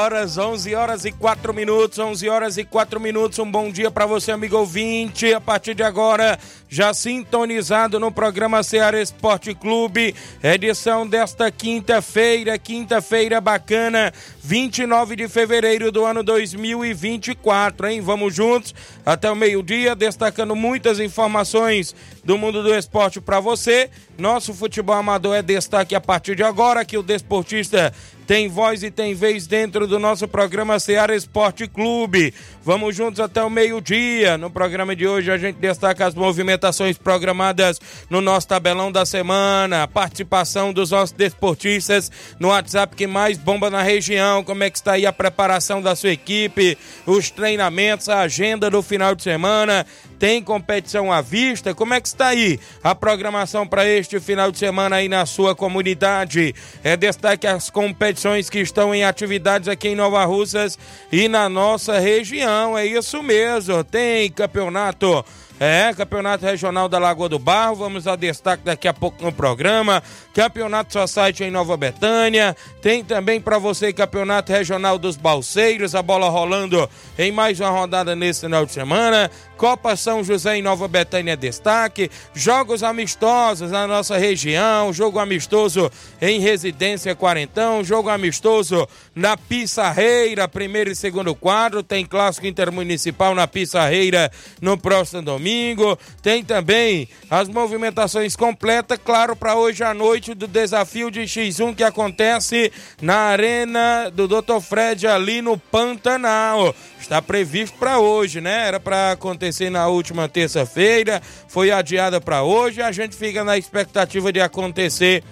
Horas, 11 horas e 4 minutos, 11 horas e 4 minutos. Um bom dia para você, amigo ouvinte. A partir de agora, já sintonizado no programa Ceará Esporte Clube, edição desta quinta-feira, quinta-feira bacana, 29 de fevereiro do ano 2024, hein? Vamos juntos até o meio-dia, destacando muitas informações do mundo do esporte para você. Nosso futebol amador é destaque a partir de agora, que o desportista tem voz e tem vez dentro do nosso programa Seara Esporte Clube. Vamos juntos até o meio-dia. No programa de hoje a gente destaca as movimentações programadas no nosso tabelão da semana, participação dos nossos desportistas no WhatsApp que mais bomba na região, como é que está aí a preparação da sua equipe, os treinamentos, a agenda do final de semana, tem competição à vista? Como é que está aí a programação para este final de semana aí na sua comunidade? É destaque as competições que estão em atividades aqui em Nova Russas e na nossa região. É isso mesmo. Tem campeonato é, Campeonato Regional da Lagoa do Barro, vamos a destaque daqui a pouco no programa. Campeonato Society em Nova Betânia. Tem também para você Campeonato Regional dos Balseiros, a bola rolando em mais uma rodada nesse final de semana. Copa São José em Nova Betânia destaque, jogos amistosos na nossa região, jogo amistoso em Residência Quarentão, jogo amistoso na Pissarreira, primeiro e segundo quadro, tem clássico intermunicipal na Pissarreira no próximo domingo, tem também as movimentações completas, claro, para hoje à noite do desafio de X1 que acontece na Arena do Dr. Fred ali no Pantanal. Está previsto para hoje, né? Era para acontecer na última terça-feira, foi adiada para hoje. A gente fica na expectativa de acontecer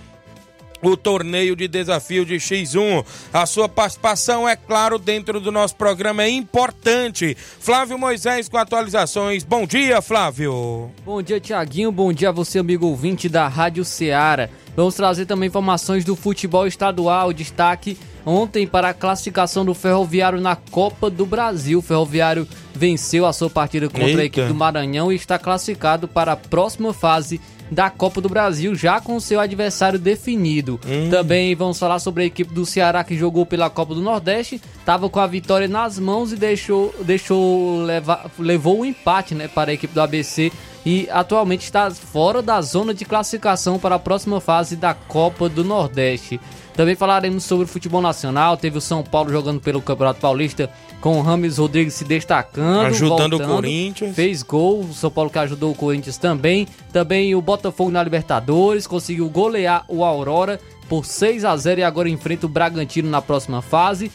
o torneio de desafio de X1. A sua participação, é claro, dentro do nosso programa é importante. Flávio Moisés com atualizações. Bom dia, Flávio. Bom dia, Tiaguinho. Bom dia a você, amigo ouvinte da Rádio Ceará. Vamos trazer também informações do futebol estadual. Destaque ontem para a classificação do Ferroviário na Copa do Brasil. O Ferroviário venceu a sua partida contra Eita. a equipe do Maranhão e está classificado para a próxima fase da Copa do Brasil, já com seu adversário definido. Hum. Também vamos falar sobre a equipe do Ceará que jogou pela Copa do Nordeste, estava com a vitória nas mãos e deixou, deixou levar, levou o um empate né, para a equipe do ABC e atualmente está fora da zona de classificação para a próxima fase da Copa do Nordeste. Também falaremos sobre o futebol nacional. Teve o São Paulo jogando pelo Campeonato Paulista com o Rames Rodrigues se destacando. Ajudando voltando, o Corinthians. Fez gol. O São Paulo que ajudou o Corinthians também. Também o Botafogo na Libertadores. Conseguiu golear o Aurora por 6 a 0 e agora enfrenta o Bragantino na próxima fase.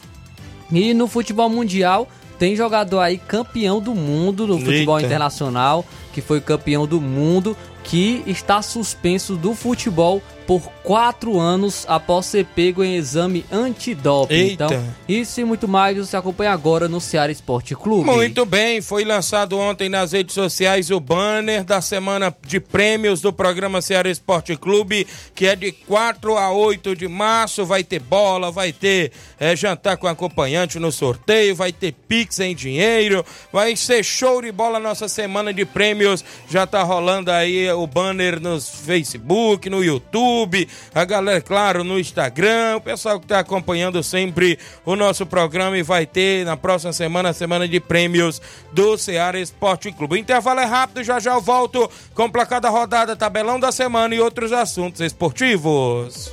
E no futebol mundial, tem jogador aí campeão do mundo no futebol Eita. internacional, que foi campeão do mundo, que está suspenso do futebol por quatro anos após ser pego em exame antidoping. Então, isso e muito mais você acompanha agora no Ceará Esporte Clube. Muito bem, foi lançado ontem nas redes sociais o banner da semana de prêmios do programa Ceará Esporte Clube, que é de 4 a 8 de março. Vai ter bola, vai ter é, jantar com acompanhante no sorteio, vai ter pix em dinheiro, vai ser show de bola nossa semana de prêmios. Já tá rolando aí o banner no Facebook, no YouTube YouTube, a galera, claro, no Instagram, o pessoal que está acompanhando sempre o nosso programa e vai ter na próxima semana a semana de prêmios do Ceará Esporte Clube. O intervalo é rápido, já já eu volto com placada rodada, tabelão da semana e outros assuntos esportivos.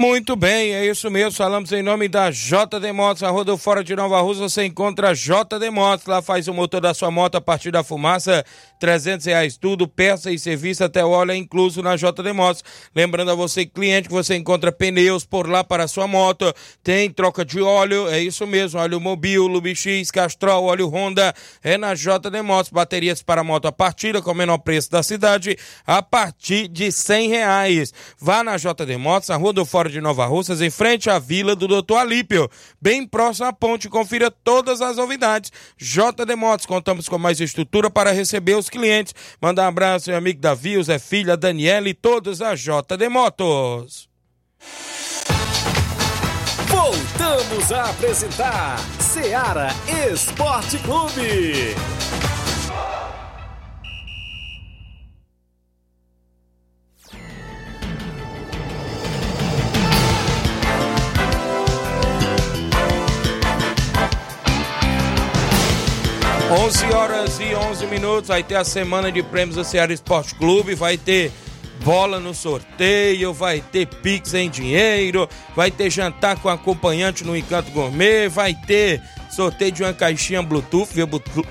Muito bem, é isso mesmo. Falamos em nome da JD Motos, a Rodo Fora de Nova Rússia. Você encontra a JD Motos. Lá faz o motor da sua moto a partir da fumaça. 300 reais tudo, peça e serviço até o óleo é incluso na JD Motos. Lembrando a você, cliente, que você encontra pneus por lá para a sua moto. Tem troca de óleo, é isso mesmo. Óleo Mobil, Lubix, Castrol, óleo Honda. É na JD Motos. Baterias para moto a partida com o menor preço da cidade a partir de 100 reais. Vá na JD Motos, a Rodo Fora de Nova Russas, em frente à Vila do Doutor Alípio, bem próximo à ponte. Confira todas as novidades. JD Motos, contamos com mais estrutura para receber os clientes. Manda um abraço, meu amigo Davi, o Zé Filha, Daniela e todos a JD Motos. Voltamos a apresentar Seara Esporte Clube. 11 horas e 11 minutos, vai ter a semana de prêmios do Ceará Esporte Clube, vai ter bola no sorteio, vai ter pix em dinheiro, vai ter jantar com acompanhante no Encanto Gourmet, vai ter sorteio de uma caixinha Bluetooth,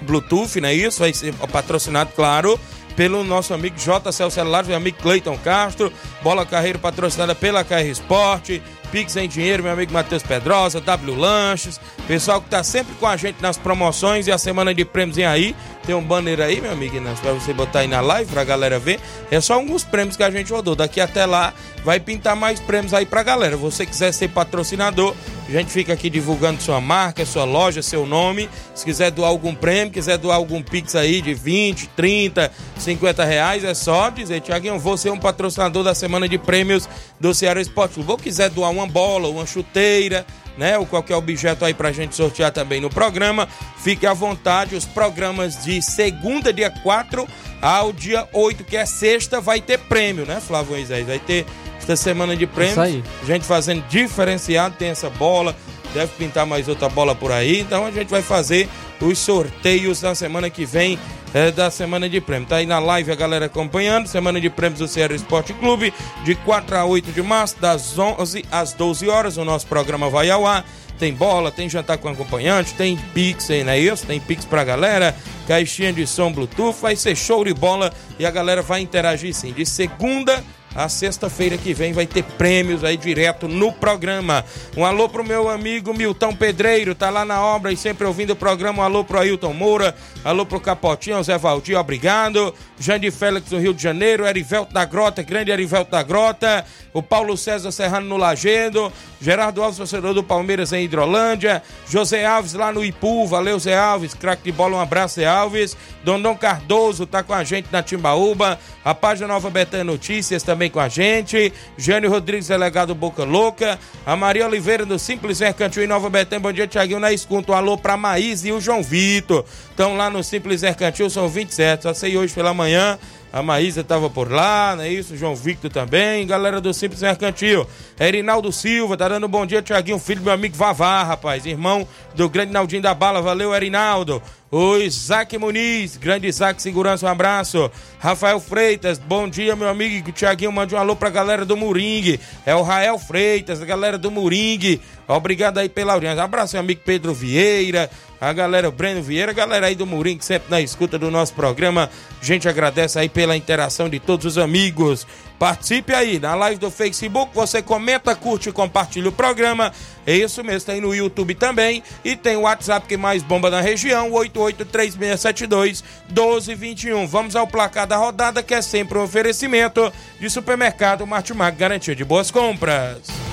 Bluetooth, não é isso? Vai ser patrocinado, claro, pelo nosso amigo JCL Celulares, meu amigo Cleiton Castro, bola carreira patrocinada pela KR Esporte, Pix em dinheiro, meu amigo Matheus Pedrosa, W Lanches, pessoal que tá sempre com a gente nas promoções e a semana de prêmios vem aí. Tem um banner aí, meu amigo Inácio, pra você botar aí na live pra galera ver. É só alguns prêmios que a gente rodou. Daqui até lá vai pintar mais prêmios aí pra galera. Você quiser ser patrocinador, a gente fica aqui divulgando sua marca, sua loja, seu nome. Se quiser doar algum prêmio, quiser doar algum Pix aí de 20, 30, 50 reais, é só dizer, Tiaguinho, vou ser um patrocinador da semana de prêmios do Ceará Esporte Clube. Ou quiser doar uma bola, uma chuteira, né? Ou qualquer objeto aí pra gente sortear também no programa, fique à vontade. Os programas de segunda, dia 4 ao dia 8, que é sexta, vai ter prêmio, né, Flávio Moisés? Vai ter esta semana de prêmios. Isso aí. Gente fazendo diferenciado, tem essa bola, deve pintar mais outra bola por aí. Então a gente vai fazer os sorteios na semana que vem é, da semana de prêmio. Tá aí na live a galera acompanhando. Semana de prêmios do Ceará Esporte Clube, de 4 a 8 de março, das 11 às 12 horas. O nosso programa vai ao ar. Tem bola, tem jantar com acompanhante, tem Pix aí, não é isso? Tem Pix pra galera, caixinha de som Bluetooth, vai ser show de bola e a galera vai interagir sim. De segunda A sexta-feira que vem vai ter prêmios aí direto no programa. Um alô pro meu amigo Milton Pedreiro, tá lá na obra e sempre ouvindo o programa. Um alô pro Ailton Moura, alô pro Capotinho, Zé Valdir, obrigado. Jandir Félix do Rio de Janeiro, Erivelto da Grota, grande Erivelto da Grota, o Paulo César Serrano no Lagedo, Gerardo Alves, torcedor do Palmeiras em Hidrolândia, José Alves lá no Ipu, valeu Zé Alves, craque de bola, um abraço Zé Alves, Dondon Cardoso tá com a gente na Timbaúba, a página Nova Betânia Notícias também com a gente, Jânio Rodrigues, delegado Boca Louca, a Maria Oliveira do Simples Mercantil em Nova Betânia, bom dia Tiaguinho na escuta, um alô pra Maís e o João Vitor, estão lá no Simples Mercantil, são 27, só sei hoje pela manhã, a Maísa estava por lá, não é isso? João Victor também, galera do Simples Mercantil. Erinaldo Silva, tá dando um bom dia, Tiaguinho, filho do meu amigo Vavá, rapaz, irmão do grande Naldinho da Bala. Valeu, Erinaldo. O Isaac Muniz, grande Isaac Segurança, um abraço. Rafael Freitas, bom dia, meu amigo. Tiaguinho, mande um alô pra galera do Moringue. É o Rael Freitas, a galera do Moringue. Obrigado aí pela audiência. Abraço, meu amigo Pedro Vieira, a galera, o Breno Vieira, a galera aí do Moringue, sempre na escuta do nosso programa. A gente agradece aí pela interação de todos os amigos. Participe aí na live do Facebook, você comenta, curte e compartilha o programa. É isso mesmo, tem no YouTube também. E tem o WhatsApp que mais bomba na região, 883672 1221. Vamos ao placar da rodada, que é sempre um oferecimento de supermercado Martimag, garantia de boas compras.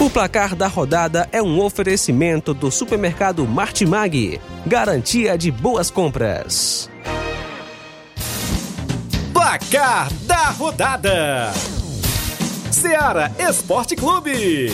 O placar da rodada é um oferecimento do supermercado Martimag, garantia de boas compras. Placar da rodada: Seara Esporte Clube.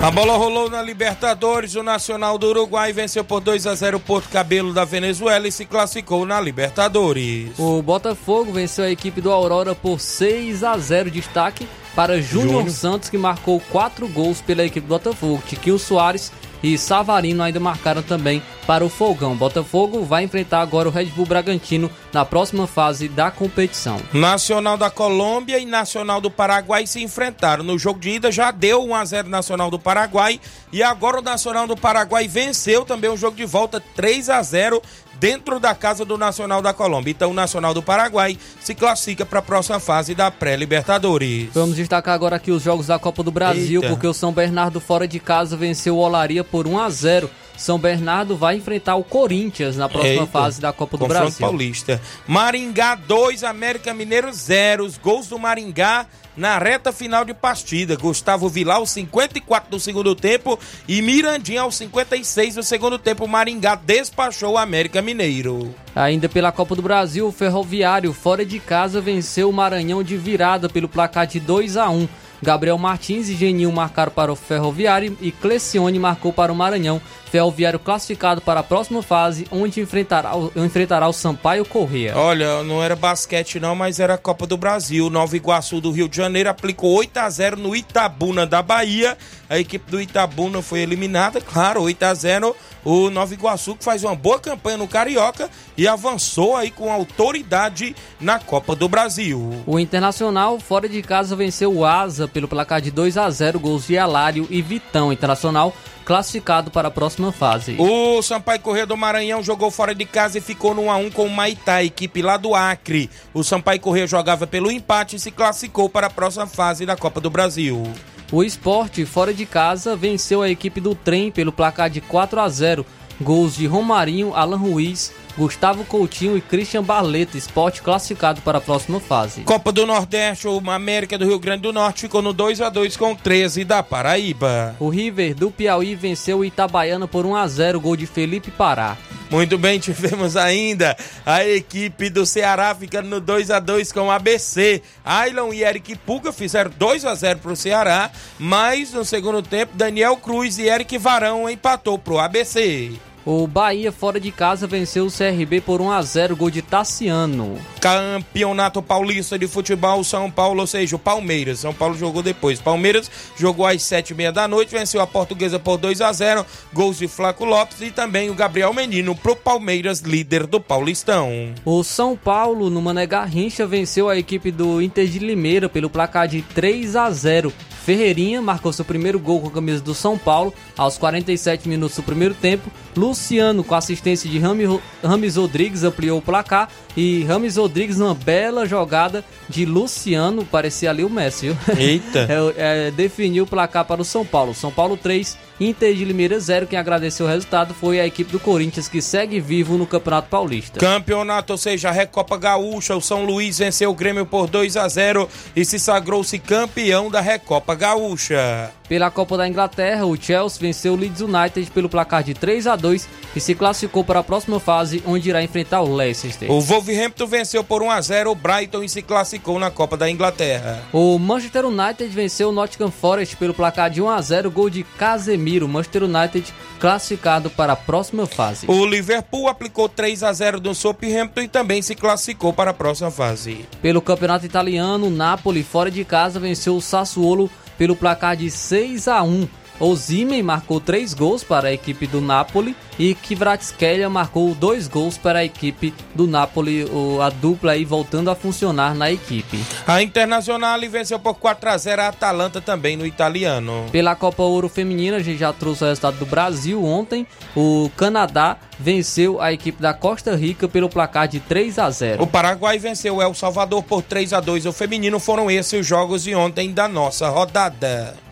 A bola rolou na Libertadores. O Nacional do Uruguai venceu por 2 a 0 o Porto Cabelo da Venezuela e se classificou na Libertadores. O Botafogo venceu a equipe do Aurora por 6 a 0 destaque para Júnior Júnior. Santos, que marcou quatro gols pela equipe do Botafogo. Tiquinho Soares e Savarino ainda marcaram também para o Fogão. Botafogo vai enfrentar agora o Red Bull Bragantino na próxima fase da competição. Nacional da Colômbia e Nacional do Paraguai se enfrentaram. No jogo de ida já deu 1 a 0 Nacional do Paraguai e agora o Nacional do Paraguai venceu também o jogo de volta 3 a 0 dentro da casa do Nacional da Colômbia. Então o Nacional do Paraguai se classifica para a próxima fase da pré-Libertadores. Vamos destacar agora aqui os jogos da Copa do Brasil, Eita. porque o São Bernardo fora de casa venceu o Olaria por 1 a 0. São Bernardo vai enfrentar o Corinthians na próxima Eita. fase da Copa do Confronto Brasil. Paulista. Maringá 2, América Mineiro 0. Os gols do Maringá na reta final de partida. Gustavo Vilar aos 54 do segundo tempo e Mirandinha aos 56 do segundo tempo. Maringá despachou o América Mineiro. Ainda pela Copa do Brasil, o Ferroviário fora de casa venceu o Maranhão de virada pelo placar de 2 a 1. Gabriel Martins e Geninho marcaram para o Ferroviário e Clecione marcou para o Maranhão. Ferroviário classificado para a próxima fase, onde enfrentará, o- enfrentará o Sampaio Corrêa. Olha, não era basquete não, mas era Copa do Brasil. Nova Iguaçu do Rio de Janeiro aplicou 8 a 0 no Itabuna da Bahia. A equipe do Itabuna foi eliminada, claro, 8 a 0. O Nova Iguaçu que faz uma boa campanha no Carioca e avançou aí com autoridade na Copa do Brasil. O Internacional, fora de casa, venceu o Asa pelo placar de 2 a 0 gols de Alário e Vitão. Internacional classificado para a próxima fase. O Sampaio Corrêa do Maranhão jogou fora de casa e ficou no 1x1 com o Maitá, equipe lá do Acre. O Sampaio Corrêa jogava pelo empate e se classificou para a próxima fase da Copa do Brasil. O esporte, fora de casa, venceu a equipe do trem pelo placar de 4 a 0 Gols de Romarinho, Alan Ruiz, Gustavo Coutinho e Christian Barleta. Esporte classificado para a próxima fase. Copa do Nordeste, o América do Rio Grande do Norte ficou no 2 a 2 com o 13 da Paraíba. O River do Piauí venceu o Itabaiana por 1 a 0 gol de Felipe Pará. Muito bem, tivemos ainda a equipe do Ceará ficando no 2 a 2 com o ABC. Ailon e Eric Puga fizeram 2 a 0 para o Ceará, mas no segundo tempo Daniel Cruz e Eric Varão empatou para o ABC. O Bahia, fora de casa, venceu o CRB por 1 a 0 gol de Tassiano. Campeonato Paulista de Futebol São Paulo, ou seja, o Palmeiras. São Paulo jogou depois. Palmeiras jogou às sete e meia da noite, venceu a Portuguesa por 2 a 0 gols de Flaco Lopes e também o Gabriel Menino pro Palmeiras, líder do Paulistão. O São Paulo, no Mané Garrincha, venceu a equipe do Inter de Limeira pelo placar de 3 a 0 Ferreirinha marcou seu primeiro gol com a camisa do São Paulo aos 47 minutos do primeiro tempo. Luciano, com assistência de Rames Rodrigues, ampliou o placar. E Rames Rodrigues, numa bela jogada de Luciano, parecia ali o Messi, viu? Eita! é, é, definiu o placar para o São Paulo. São Paulo 3, Inter de Limeira 0. Quem agradeceu o resultado foi a equipe do Corinthians, que segue vivo no Campeonato Paulista. Campeonato, ou seja, a Recopa Gaúcha. O São Luís venceu o Grêmio por 2 a 0 e se sagrou-se campeão da Recopa Gaúcha. Pela Copa da Inglaterra, o Chelsea venceu o Leeds United pelo placar de 3 a 2 e se classificou para a próxima fase, onde irá enfrentar o Leicester. O Wolverhampton venceu por 1 a 0 o Brighton e se classificou na Copa da Inglaterra. O Manchester United venceu o Nottingham Forest pelo placar de 1 a 0 gol de Casemiro. Manchester United classificado para a próxima fase. O Liverpool aplicou 3 a 0 no Southampton e também se classificou para a próxima fase. Pelo Campeonato Italiano, o Napoli fora de casa venceu o Sassuolo pelo placar de 6 a 1. Osimhen marcou três gols para a equipe do Napoli e Kvaratskhelia marcou dois gols para a equipe do Napoli, a dupla aí voltando a funcionar na equipe. A Internacional venceu por 4 a 0 a Atalanta também no italiano. Pela Copa Ouro Feminina, a gente já trouxe o resultado do Brasil ontem. O Canadá venceu a equipe da Costa Rica pelo placar de 3 a 0. O Paraguai venceu o El Salvador por 3 a 2. O feminino foram esses os jogos de ontem da nossa rodada.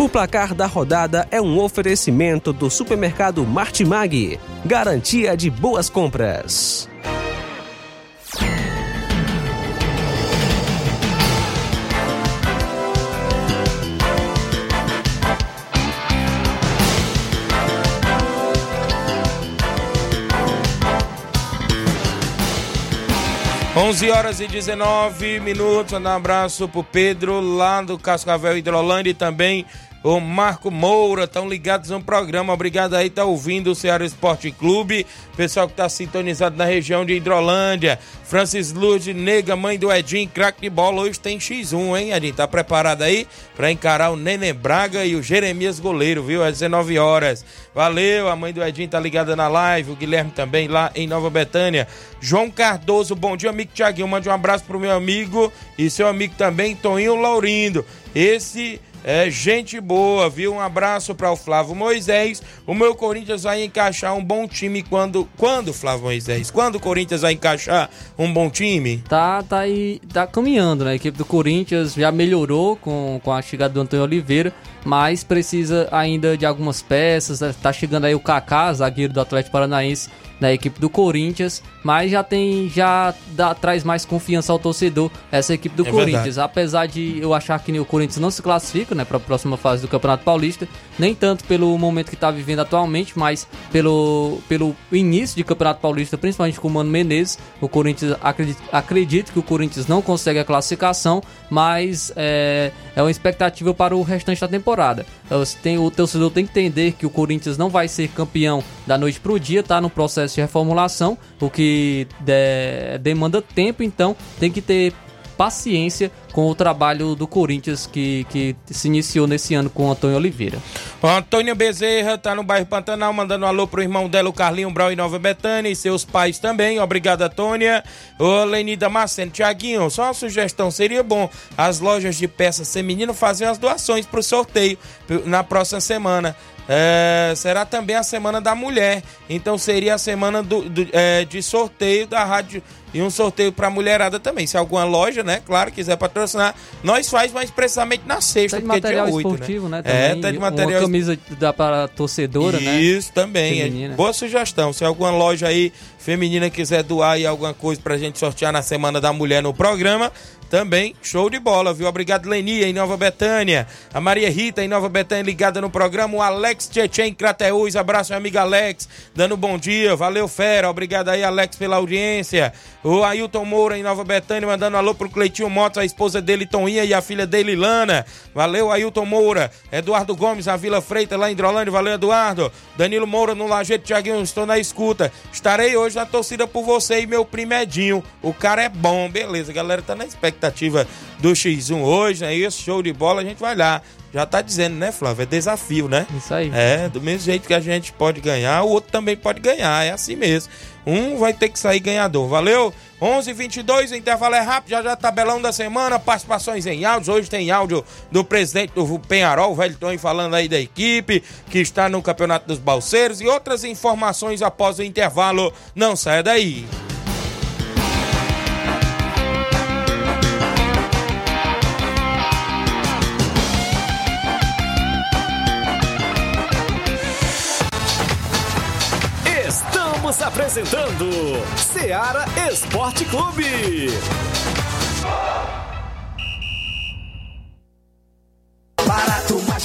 O placar da rodada é um oferecimento do supermercado Martimag, garantia de boas compras. 11 horas e 19 minutos. Um abraço pro Pedro lá do Cascavel Hidrolândia e também o Marco Moura, estão ligados no programa. Obrigado aí, tá ouvindo o Ceará Esporte Clube. Pessoal que tá sintonizado na região de Hidrolândia. Francis Lourdes Nega, mãe do Edinho, craque de bola. Hoje tem X1, hein, Edinho? Tá preparado aí para encarar o Nenê Braga e o Jeremias Goleiro, viu? Às 19 horas. Valeu, a mãe do Edinho tá ligada na live. O Guilherme também lá em Nova Betânia. João Cardoso, bom dia, amigo Tiaguinho. Mande um abraço pro meu amigo e seu amigo também, Toninho Laurindo. Esse é gente boa, viu? Um abraço para o Flávio Moisés. O meu Corinthians vai encaixar um bom time quando quando Flávio Moisés? Quando o Corinthians vai encaixar um bom time? Tá, tá aí, tá caminhando, né? A equipe do Corinthians já melhorou com, com a chegada do Antônio Oliveira, mas precisa ainda de algumas peças. Né? Tá chegando aí o Kaká, zagueiro do Atlético Paranaense da equipe do Corinthians, mas já tem já dá, traz mais confiança ao torcedor essa equipe do é Corinthians. Verdade. Apesar de eu achar que o Corinthians não se classifica, né, para a próxima fase do Campeonato Paulista, nem tanto pelo momento que está vivendo atualmente, mas pelo pelo início de Campeonato Paulista, principalmente com o Mano Menezes, o Corinthians acredita, acredito que o Corinthians não consegue a classificação, mas é, é uma expectativa para o restante da temporada. Tem, o torcedor tem que entender que o Corinthians não vai ser campeão da noite para o dia, tá no processo de reformulação, o que de, demanda tempo, então tem que ter paciência com o trabalho do Corinthians que, que se iniciou nesse ano com o Antônio Oliveira. O Antônio Bezerra tá no bairro Pantanal, mandando um alô pro irmão dela, o Carlinho Brau em Nova Betânia, e seus pais também. Obrigado, Antônia. Ô, Lenida Maceno, Tiaguinho, só uma sugestão, seria bom as lojas de peças femininas fazerem as doações pro sorteio na próxima semana. É, será também a Semana da Mulher. Então seria a semana do, do é, de sorteio da rádio e um sorteio para mulherada também. Se alguma loja, né, claro, quiser patrocinar, nós faz mais precisamente na sexta, tá de porque material é dia 8, esportivo, né? né? É, tá de material. Uma camisa dá para torcedora, Isso, né? Isso também. É. Boa sugestão. Se alguma loja aí feminina quiser doar aí alguma coisa pra gente sortear na Semana da Mulher no programa, também, show de bola, viu? Obrigado, Lenia, em Nova Betânia. A Maria Rita, em Nova Betânia, ligada no programa. O Alex Tchetchen, em. Abraço, minha amiga Alex, dando bom dia. Valeu, fera. Obrigado aí, Alex, pela audiência. O Ailton Moura, em Nova Betânia, mandando alô pro Cleitinho Motos, a esposa dele, Toninha, e a filha dele, Lana. Valeu, Ailton Moura. Eduardo Gomes, a Vila Freita, lá em Drolândia. Valeu, Eduardo. Danilo Moura, no Lajeito, Tiaguinho, estou na escuta. Estarei hoje na torcida por você e meu primedinho. O cara é bom, beleza. A galera tá na expectativa expectativa do X1 hoje, né? Isso, show de bola, a gente vai lá. Já tá dizendo, né, Flávio? É desafio, né? Isso aí. É, do mesmo jeito que a gente pode ganhar, o outro também pode ganhar. É assim mesmo. Um vai ter que sair ganhador. Valeu? 11 22 o intervalo é rápido. Já já tabelão da semana. Participações em áudios. Hoje tem áudio do presidente do Penharol, o Velton, falando aí da equipe que está no Campeonato dos Balseiros. E outras informações após o intervalo. Não saia daí. Apresentando Seara Esporte Clube. Barato, mais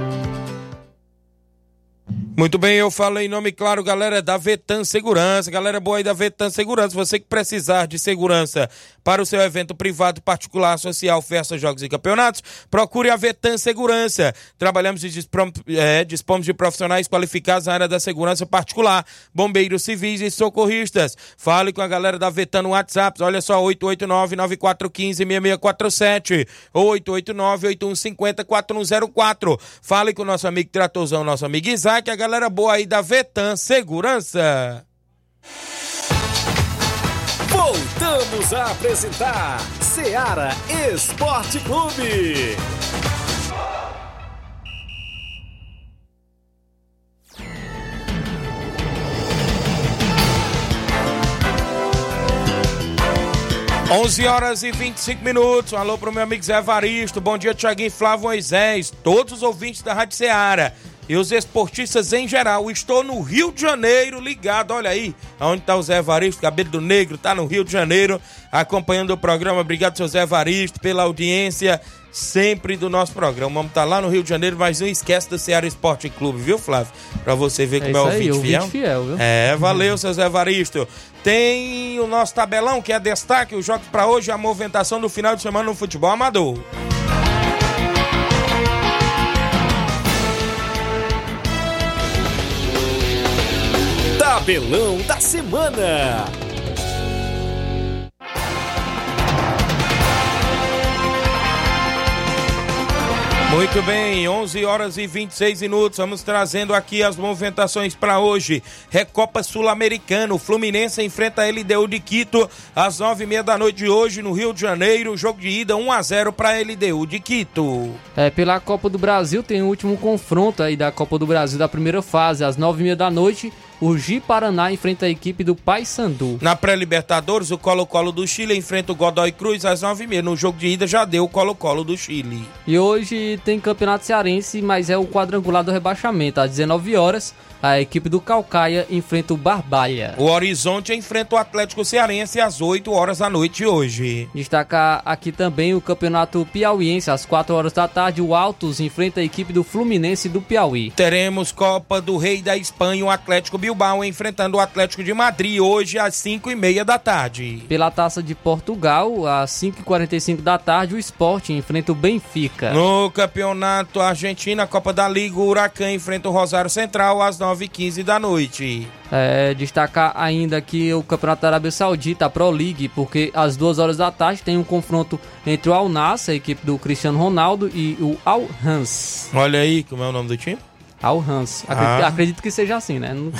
Muito bem, eu falo em nome, claro, galera da Vetan Segurança, galera boa aí da Vetan Segurança. Você que precisar de segurança para o seu evento privado, particular, social, festas, jogos e campeonatos, procure a Vetan Segurança. Trabalhamos e é, dispomos de profissionais qualificados na área da segurança particular, bombeiros civis e socorristas. Fale com a galera da Vetan no WhatsApp, olha só, 889-9415-6647 ou 889-8150-4104. Fale com o nosso amigo Tratorzão, nosso amigo Isaac, a galera boa aí da Vetan Segurança. Voltamos a apresentar Seara Esporte Clube. Onze horas e 25 minutos. Um alô pro meu amigo Zé Evaristo. Bom dia, Tiaguinho Flávio Moisés. Todos os ouvintes da Rádio Seara e os esportistas em geral. Estou no Rio de Janeiro, ligado, olha aí, onde está o Zé Evaristo, cabelo do negro, tá no Rio de Janeiro, acompanhando o programa. Obrigado, seu Zé Evaristo, pela audiência sempre do nosso programa. Vamos estar tá lá no Rio de Janeiro, mas não esquece do Ceará Esporte Clube, viu, Flávio? Pra você ver como é, o aí, ouvinte fiel. fiel, viu? É, valeu, seu Zé Evaristo. Tem o nosso tabelão, que é destaque, os jogos para hoje, a movimentação do final de semana no futebol amador. Tabelão da Semana. Muito bem, 11 horas e 26 minutos. Vamos trazendo aqui as movimentações para hoje. Recopa Sul-Americano. Fluminense enfrenta a LDU de Quito às nove e meia da noite de hoje no Rio de Janeiro. Jogo de ida 1 a 0 para a LDU de Quito. É, pela Copa do Brasil tem o último confronto aí da Copa do Brasil da primeira fase, às nove e meia da noite. O Gi Paraná enfrenta a equipe do Paysandu. Na pré-Libertadores, o Colo-Colo do Chile enfrenta o Godoy Cruz às nove e meia. No jogo de ida já deu o Colo-Colo do Chile. E hoje tem Campeonato Cearense, mas é o quadrangular do rebaixamento. Às 19 horas, a equipe do Calcaia enfrenta o Barbalha. O Horizonte enfrenta o Atlético Cearense às 8 horas da noite hoje. Destacar aqui também o Campeonato Piauiense. Às 4 horas da tarde, o Altos enfrenta a equipe do Fluminense do Piauí. Teremos Copa do Rei da Espanha, o Atlético Bilbao enfrentando o Atlético de Madrid hoje às 5 e meia da tarde. Pela Taça de Portugal, às 5h45 da tarde, o Sport enfrenta o Benfica. No Campeonato Argentino, a Copa da Liga, o Huracan enfrenta o Rosário Central às 9 9h15 da noite. É, destacar ainda aqui o Campeonato da Arábia Saudita, a Pro League, porque às duas horas da tarde tem um confronto entre o Al Nassr, a equipe do Cristiano Ronaldo, e o Al Hans. Olha aí, como é o nome do time? Al Hans. Acredito, Ah. acredito que seja assim, né? Não,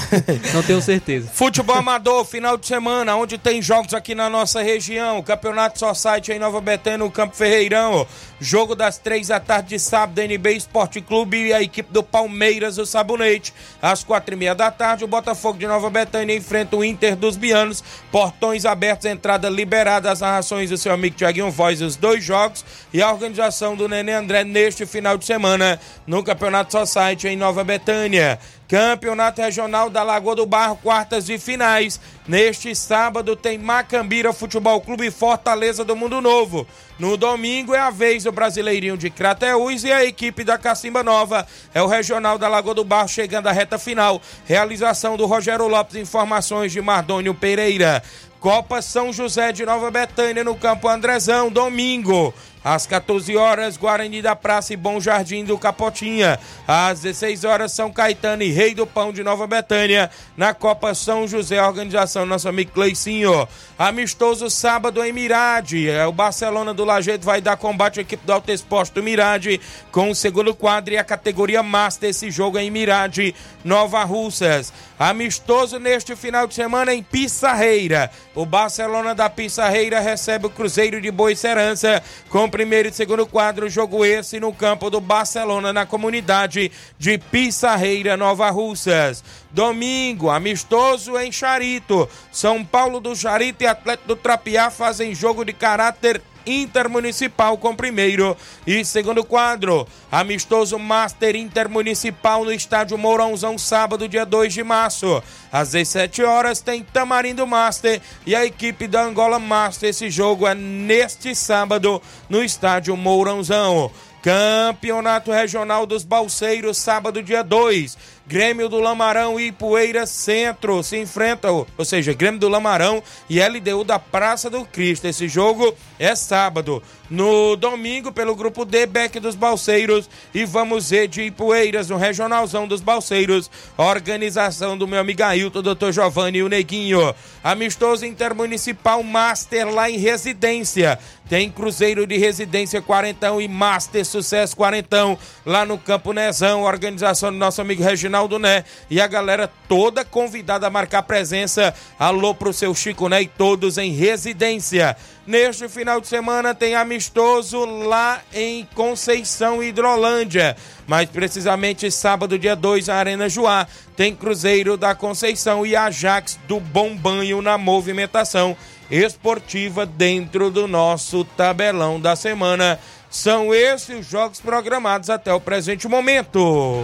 não tenho certeza. Futebol amador, final de semana, onde tem jogos aqui na nossa região. Campeonato Society em Nova Betânia, no Campo Ferreirão. Jogo das três da tarde de sábado, NB Esporte Clube e a equipe do Palmeiras, o Sabonete. Às quatro e meia da tarde, o Botafogo de Nova Betânia enfrenta o Inter dos Bianos. Portões abertos, entrada liberada. As narrações do seu amigo Tiaguinho Voz, os dois jogos. E a organização do Nenê André neste final de semana no Campeonato Society em Nova Betânia. Campeonato Regional da Lagoa do Barro, quartas e finais. Neste sábado tem Macambira Futebol Clube e Fortaleza do Mundo Novo. No domingo é a vez do Brasileirinho de Crateús e a equipe da Cacimba Nova. É o Regional da Lagoa do Barro chegando à reta final. Realização do Rogério Lopes, informações de Mardônio Pereira. Copa São José de Nova Betânia no Campo Andrezão, domingo. Às 14 horas, Guarani da Praça e Bom Jardim do Capotinha. Às 16 horas, São Caetano e Rei do Pão de Nova Betânia. Na Copa São José, organização nosso amigo Cleicinho. Amistoso sábado em Mirade. É, O Barcelona do Lajeito vai dar combate à equipe do Alto Esporte do Mirade com o segundo quadro e a categoria Master. Esse jogo é em Mirade, Nova Russas. Amistoso neste final de semana em Pissarreira. O Barcelona da Pissarreira recebe o Cruzeiro de Boa Serança com primeiro e segundo quadro. Jogo esse no campo do Barcelona, na comunidade de Pissarreira, Nova Russas. Domingo, amistoso em Charito. São Paulo do Charito e Atlético do Trapiá fazem jogo de caráter intermunicipal com primeiro e segundo quadro. Amistoso Master Intermunicipal no estádio Mourãozão, sábado, dia 2 de março. Às 17 horas tem Tamarindo Master e a equipe da Angola Master. Esse jogo é neste sábado no estádio Mourãozão. Campeonato Regional dos Balseiros, sábado, dia 2. Grêmio do Lamarão e Poeira Centro se enfrentam, ou seja, Grêmio do Lamarão e LDU da Praça do Cristo. Esse jogo é sábado. No domingo, pelo grupo D, Beck dos Balseiros e Vamos ver de Ipueiras, no Regionalzão dos Balseiros. Organização do meu amigo Ailton, Dr. Giovanni e o Neguinho. Amistoso Intermunicipal Master lá em Residência. Tem Cruzeiro de Residência Quarentão e Master Sucesso Quarentão lá no Campo Nezão. Organização do nosso amigo Reginaldo Né. E a galera toda convidada a marcar presença. Alô pro seu Chico Né e todos em residência. Neste final de semana tem amistoso lá em Conceição Hidrolândia. Mais precisamente sábado, dia 2, na Arena Joá. Tem Cruzeiro da Conceição e Ajax do Bom Banho na movimentação esportiva dentro do nosso tabelão da semana. São esses os jogos programados até o presente momento.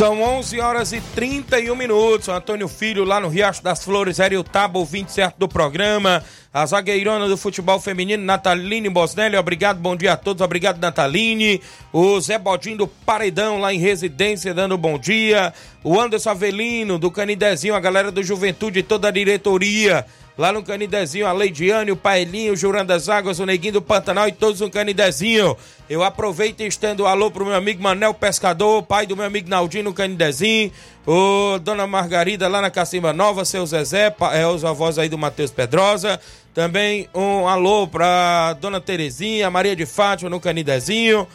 São 11 horas e 31 minutos. O Antônio Filho, lá no Riacho das Flores, o Tabo, ouvinte certo do programa. A zagueirona do futebol feminino, Nataline Bosnelli. Obrigado, bom dia a todos. Obrigado, Nataline. O Zé Bodinho do Paredão, lá em residência, dando bom dia. O Anderson Avelino, do Canidezinho, a galera do Juventude, toda a diretoria. Lá no Canidezinho, a Leidiane, o Paelinho, o Jurando das Águas, o Neguinho do Pantanal e todos no Canidezinho. Eu aproveito e estendo um alô pro meu amigo Manel Pescador, pai do meu amigo Naldinho no Canidezinho, o Dona Margarida lá na Cacimba Nova, seu Zezé, é, os avós aí do Matheus Pedrosa. Também um alô pra Dona Terezinha, Maria de Fátima no Canidezinho.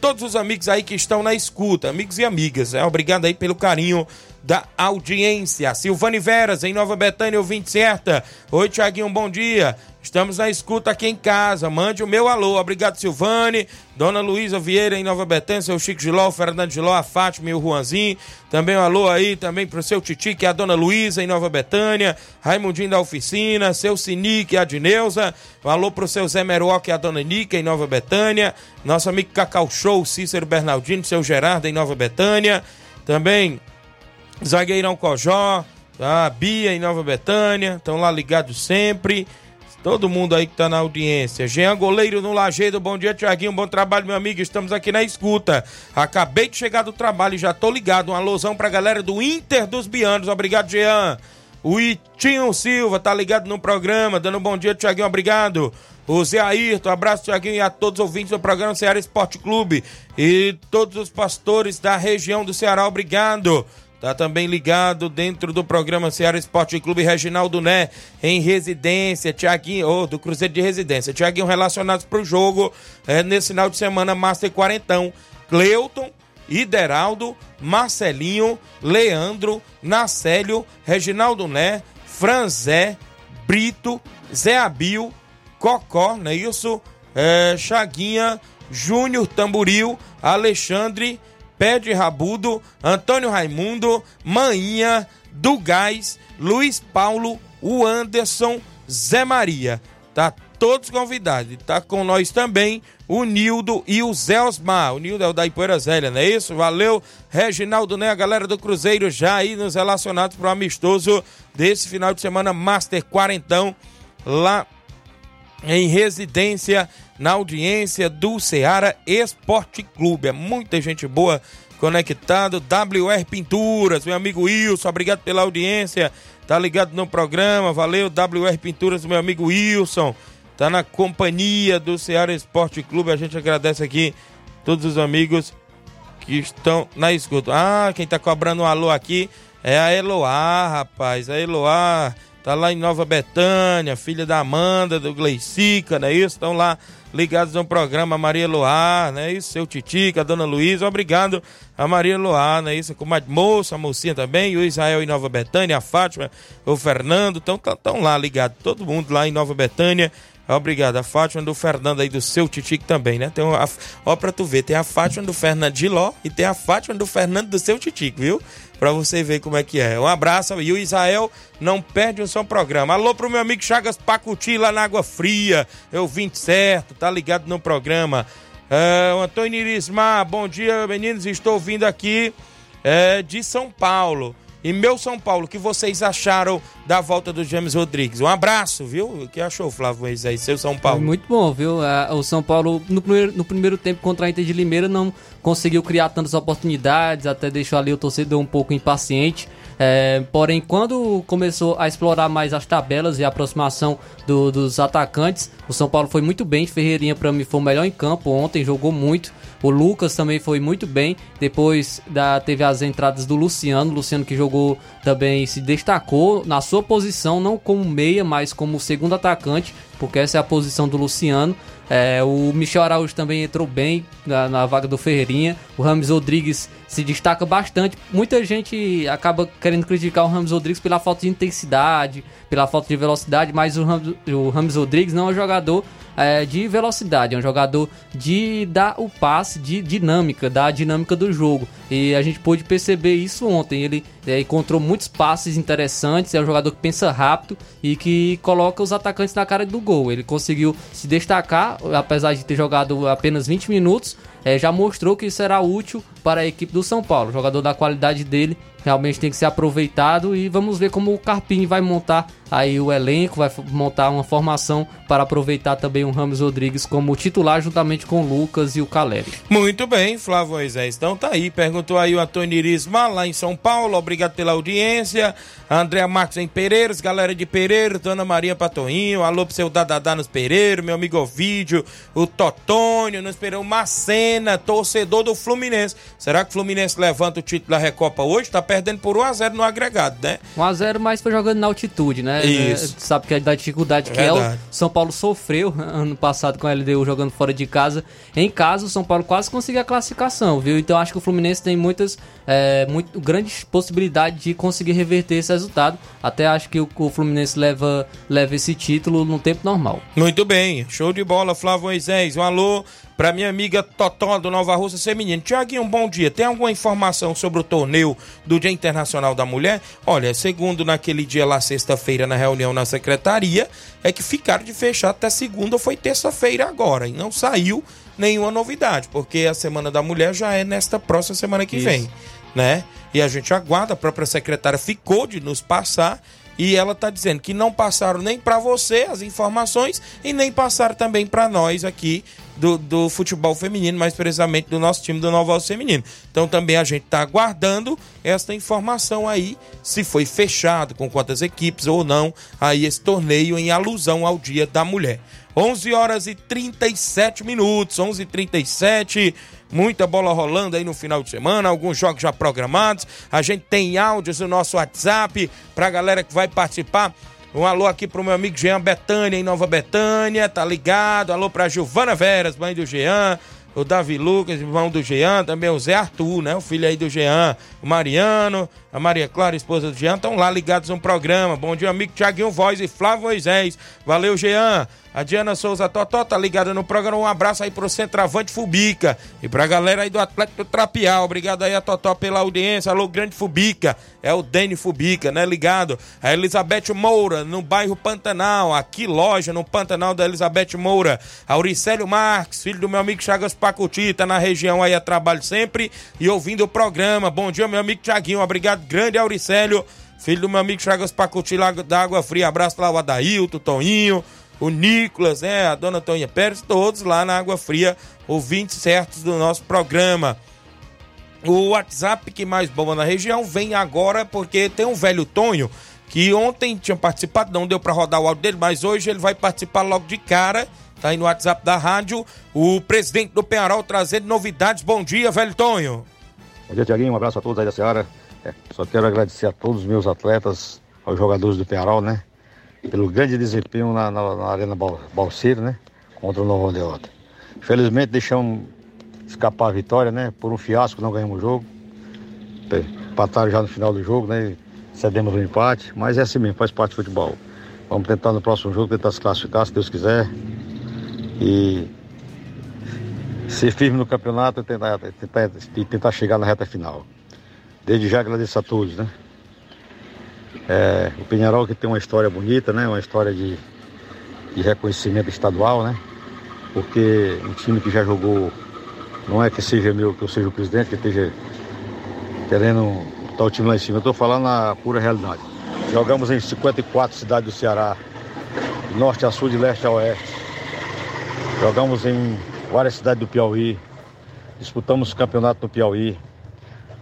Todos os amigos aí que estão na escuta, amigos e amigas. É, obrigado aí pelo carinho da audiência. Silvane Veras, em Nova Betânia, ouvinte certa. Oi, Tiaguinho, bom dia. Estamos na escuta aqui em casa. Mande o meu alô. Obrigado, Silvane. Dona Luísa Vieira, em Nova Betânia, seu Chico Giló, o Fernando Giló, a Fátima e o Juanzinho. Também um alô aí, também pro seu Titi, que é a Dona Luísa, em Nova Betânia. Raimundinho da Oficina, seu Sinique, a Dineuza. Um alô pro seu Zé Meruoc e a Dona Nica, em Nova Betânia. Nosso amigo Cacau Show, Cícero Bernardino, seu Gerardo, em Nova Betânia. Também Zagueirão Cojó, tá? Bia em Nova Betânia, estão lá ligados sempre. Todo mundo aí que tá na audiência. Jean Goleiro no Lajeiro, bom dia, Tiaguinho, bom trabalho, meu amigo. Estamos aqui na escuta. Acabei de chegar do trabalho e já tô ligado. Um alusão pra galera do Inter dos Bianos. Obrigado, Jean. O Itinho Silva tá ligado no programa, dando um bom dia, Tiaguinho, obrigado. O Zé Ayrton, abraço, Tiaguinho, e a todos os ouvintes do programa Ceará Esporte Clube. E todos os pastores da região do Ceará, obrigado. Tá também ligado dentro do programa Ceará Esporte Clube Reginaldo Né, em residência, Tiaguinho, oh, do Cruzeiro de Residência. Tiaguinho relacionados pro jogo é, nesse final de semana, Master Quarentão. Cleuton, Ideraldo, Marcelinho, Leandro, Nacélio, Reginaldo Né, Franzé, Brito, Zé Abil, Cocó, não é isso? É, Chaguinha, Júnior Tamburil, Alexandre, Pé de Rabudo, Antônio Raimundo, Maninha, do Gás, Luiz Paulo, o Anderson, Zé Maria. Tá todos convidados. Tá com nós também o Nildo e o Zé Osmar. O Nildo é o da Ipoeira Zélia, não é isso? Valeu, Reginaldo, né? A galera do Cruzeiro já aí nos relacionados para o amistoso desse final de semana, Master Quarentão, lá em residência na audiência do Ceará Esporte Clube. É muita gente boa conectado. WR Pinturas, meu amigo Wilson, obrigado pela audiência. Tá ligado no programa, valeu. WR Pinturas, meu amigo Wilson. Tá na companhia do Ceará Esporte Clube. A gente agradece aqui todos os amigos que estão na escuta. Ah, quem tá cobrando um alô aqui é a Eloá, rapaz. A Eloá tá lá em Nova Betânia, filha da Amanda, do Gleicica, não é isso? Estão lá ligados no programa Maria Luar, né? Isso, seu Titica, dona Luísa, obrigado a Maria Luar, né? Isso, com a moça, a mocinha também, o Israel em Nova Betânia, a Fátima, o Fernando, estão tão lá ligados, todo mundo lá em Nova Betânia. Obrigado, a Fátima do Fernando aí do seu Titique também, né? Tem uma, ó, pra tu ver, tem a Fátima do Fernando de Ló e tem a Fátima do Fernando do seu Titique, viu? Pra você ver como é que é. Um abraço e o Israel não perde o seu programa. Alô pro meu amigo Chagas Pacuti lá na Água Fria. Eu vim certo, tá ligado no programa. É, o Antônio Irismar, bom dia, meninos. Estou vindo aqui é, de São Paulo. E meu São Paulo, o que vocês acharam da volta do James Rodrigues? Um abraço, viu? O que achou, Flávio Reis aí, seu São Paulo? Muito bom, viu? O São Paulo, no primeiro, no primeiro tempo contra a Inter de Limeira, não conseguiu criar tantas oportunidades, até deixou ali o torcedor um pouco impaciente. É, porém, quando começou a explorar mais as tabelas e a aproximação do, dos atacantes, o São Paulo foi muito bem. Ferreirinha, para mim, foi o melhor em campo ontem, jogou muito. O Lucas também foi muito bem. Depois da, teve as entradas do Luciano. Luciano que jogou também se destacou na sua posição, não como meia, mas como segundo atacante, porque essa é a posição do Luciano. É, o Michel Araújo também entrou bem na, na, vaga do Ferreirinha. O Rames Rodrigues se destaca bastante. Muita gente acaba querendo criticar o Rames Rodrigues pela falta de intensidade, pela falta de velocidade, mas o Rames, o Rames Rodrigues não é um jogador é, de velocidade, é um jogador de dar o passe, de dinâmica, da dinâmica do jogo. E a gente pôde perceber isso ontem. Ele é, encontrou muitos passes interessantes, é um jogador que pensa rápido e que coloca os atacantes na cara do gol. Ele conseguiu se destacar, apesar de ter jogado apenas 20 minutos, é, já mostrou que será útil para a equipe do São Paulo. Jogador da qualidade dele realmente tem que ser aproveitado e vamos ver como o Carpini vai montar aí o elenco, vai montar uma formação para aproveitar também o Ramos Rodrigues como titular juntamente com o Lucas e o Caleri. Muito bem, Flávio Moisés. Então tá aí, perguntou aí o Antônio Irisma lá em São Paulo, obrigado pela audiência. Andréa Marcos em Pereiros, galera de Pereiro, Dona Maria Patorrinho, alô pro seu Dadadá nos Pereiros, meu amigo Ovídio, o Totônio, nos Pereiros, Macena, torcedor do Fluminense. Será que o Fluminense levanta o título da Recopa hoje? Tá perdendo por 1x0 no agregado, né? 1x0, mas foi jogando na altitude, né? Isso. É, sabe que é da dificuldade que é o São Paulo sofreu ano passado com a LDU jogando fora de casa. Em casa, o São Paulo quase conseguiu a classificação, viu? Então acho que o Fluminense tem muitas, é, muito, grandes possibilidades de conseguir reverter esse resultado. Até acho que o, o Fluminense leva, leva esse título no tempo normal. Muito bem, show de bola, Flávio Moisés. Um alô para minha amiga Totó do Nova Rússia Feminino. Tiaguinho, um bom dia. Tem alguma informação sobre o torneio do Dia Internacional da Mulher? Olha, segundo naquele dia lá, sexta-feira, na reunião na secretaria, é que ficaram de fechar até segunda, foi terça-feira agora. E não saiu nenhuma novidade, porque a Semana da Mulher já é nesta próxima semana que Isso. vem, né? e a gente aguarda. A própria secretária ficou de nos passar e ela está dizendo que não passaram nem para você as informações e nem passaram também para nós aqui do, do futebol feminino, mais precisamente do nosso time do Nova Feminino. Então também a gente está aguardando esta informação aí, se foi fechado, com quantas equipes ou não, aí esse torneio em alusão ao Dia da Mulher. 11 horas e 37 minutos, 11 h 37 muita bola rolando aí no final de semana, alguns jogos já programados. A gente tem áudios no nosso WhatsApp pra galera que vai participar. Um alô aqui pro meu amigo Jean Betânia, em Nova Betânia, tá ligado? Alô pra Giovana Veras, mãe do Jean, o Davi Lucas, irmão do Jean, também o Zé Arthur, né? O filho aí do Jean, o Mariano, a Maria Clara, esposa do Jean, estão lá ligados no programa. Bom dia, amigo Tiaguinho Voz e Flávio Moisés. Valeu, Jean. A Diana Souza Totó tá ligada no programa. Um abraço aí pro centroavante Fubica. E pra galera aí do Atlético Trapial. Obrigado aí a Totó pela audiência. Alô, grande Fubica. É o Dene Fubica, né? Ligado. A Elizabeth Moura, no bairro Pantanal. Aqui, loja no Pantanal da Elizabeth Moura. Auricélio Marques, filho do meu amigo Chagas Pacuti. Tá na região aí a trabalho sempre e ouvindo o programa. Bom dia, meu amigo Tiaguinho. Obrigado, grande Auricélio. Filho do meu amigo Chagas Pacuti lá da Água Fria. Abraço lá o Adailto, Toninho o Nicolas, né, a dona Toninha Pérez, todos lá na Água Fria, ouvintes certos do nosso programa. O WhatsApp que mais bomba na região vem agora porque tem um velho Tonho que ontem tinha participado, não deu para rodar o áudio dele, mas hoje ele vai participar logo de cara. Tá aí no WhatsApp da rádio. O presidente do Penharol trazendo novidades. Bom dia, velho Tonho. Bom dia, Tiaguinho. Um abraço a todos aí da Seara. É, só quero agradecer a todos os meus atletas, aos jogadores do Penharol, né? pelo grande desempenho na, na, na Arena Balseiro, né? Contra o Novo Aldeota. Infelizmente deixamos escapar a vitória, né? Por um fiasco não ganhamos o jogo. Empataram já no final do jogo, né? Cedemos o um empate, mas é assim mesmo, faz parte do futebol. Vamos tentar no próximo jogo tentar se classificar, se Deus quiser. E ser firme no campeonato e tentar, tentar, tentar chegar na reta final. Desde já agradeço a todos, né? É, o Penharol que tem uma história bonita, né? Uma história de, de reconhecimento estadual, né? Porque um time que já jogou, não é que seja meu, que eu seja o presidente, que esteja querendo botar o time lá em cima. Eu estou falando na pura realidade. Jogamos em 54 cidades do Ceará, de norte a sul, de leste a oeste. Jogamos em várias cidades do Piauí. Disputamos o campeonato no Piauí.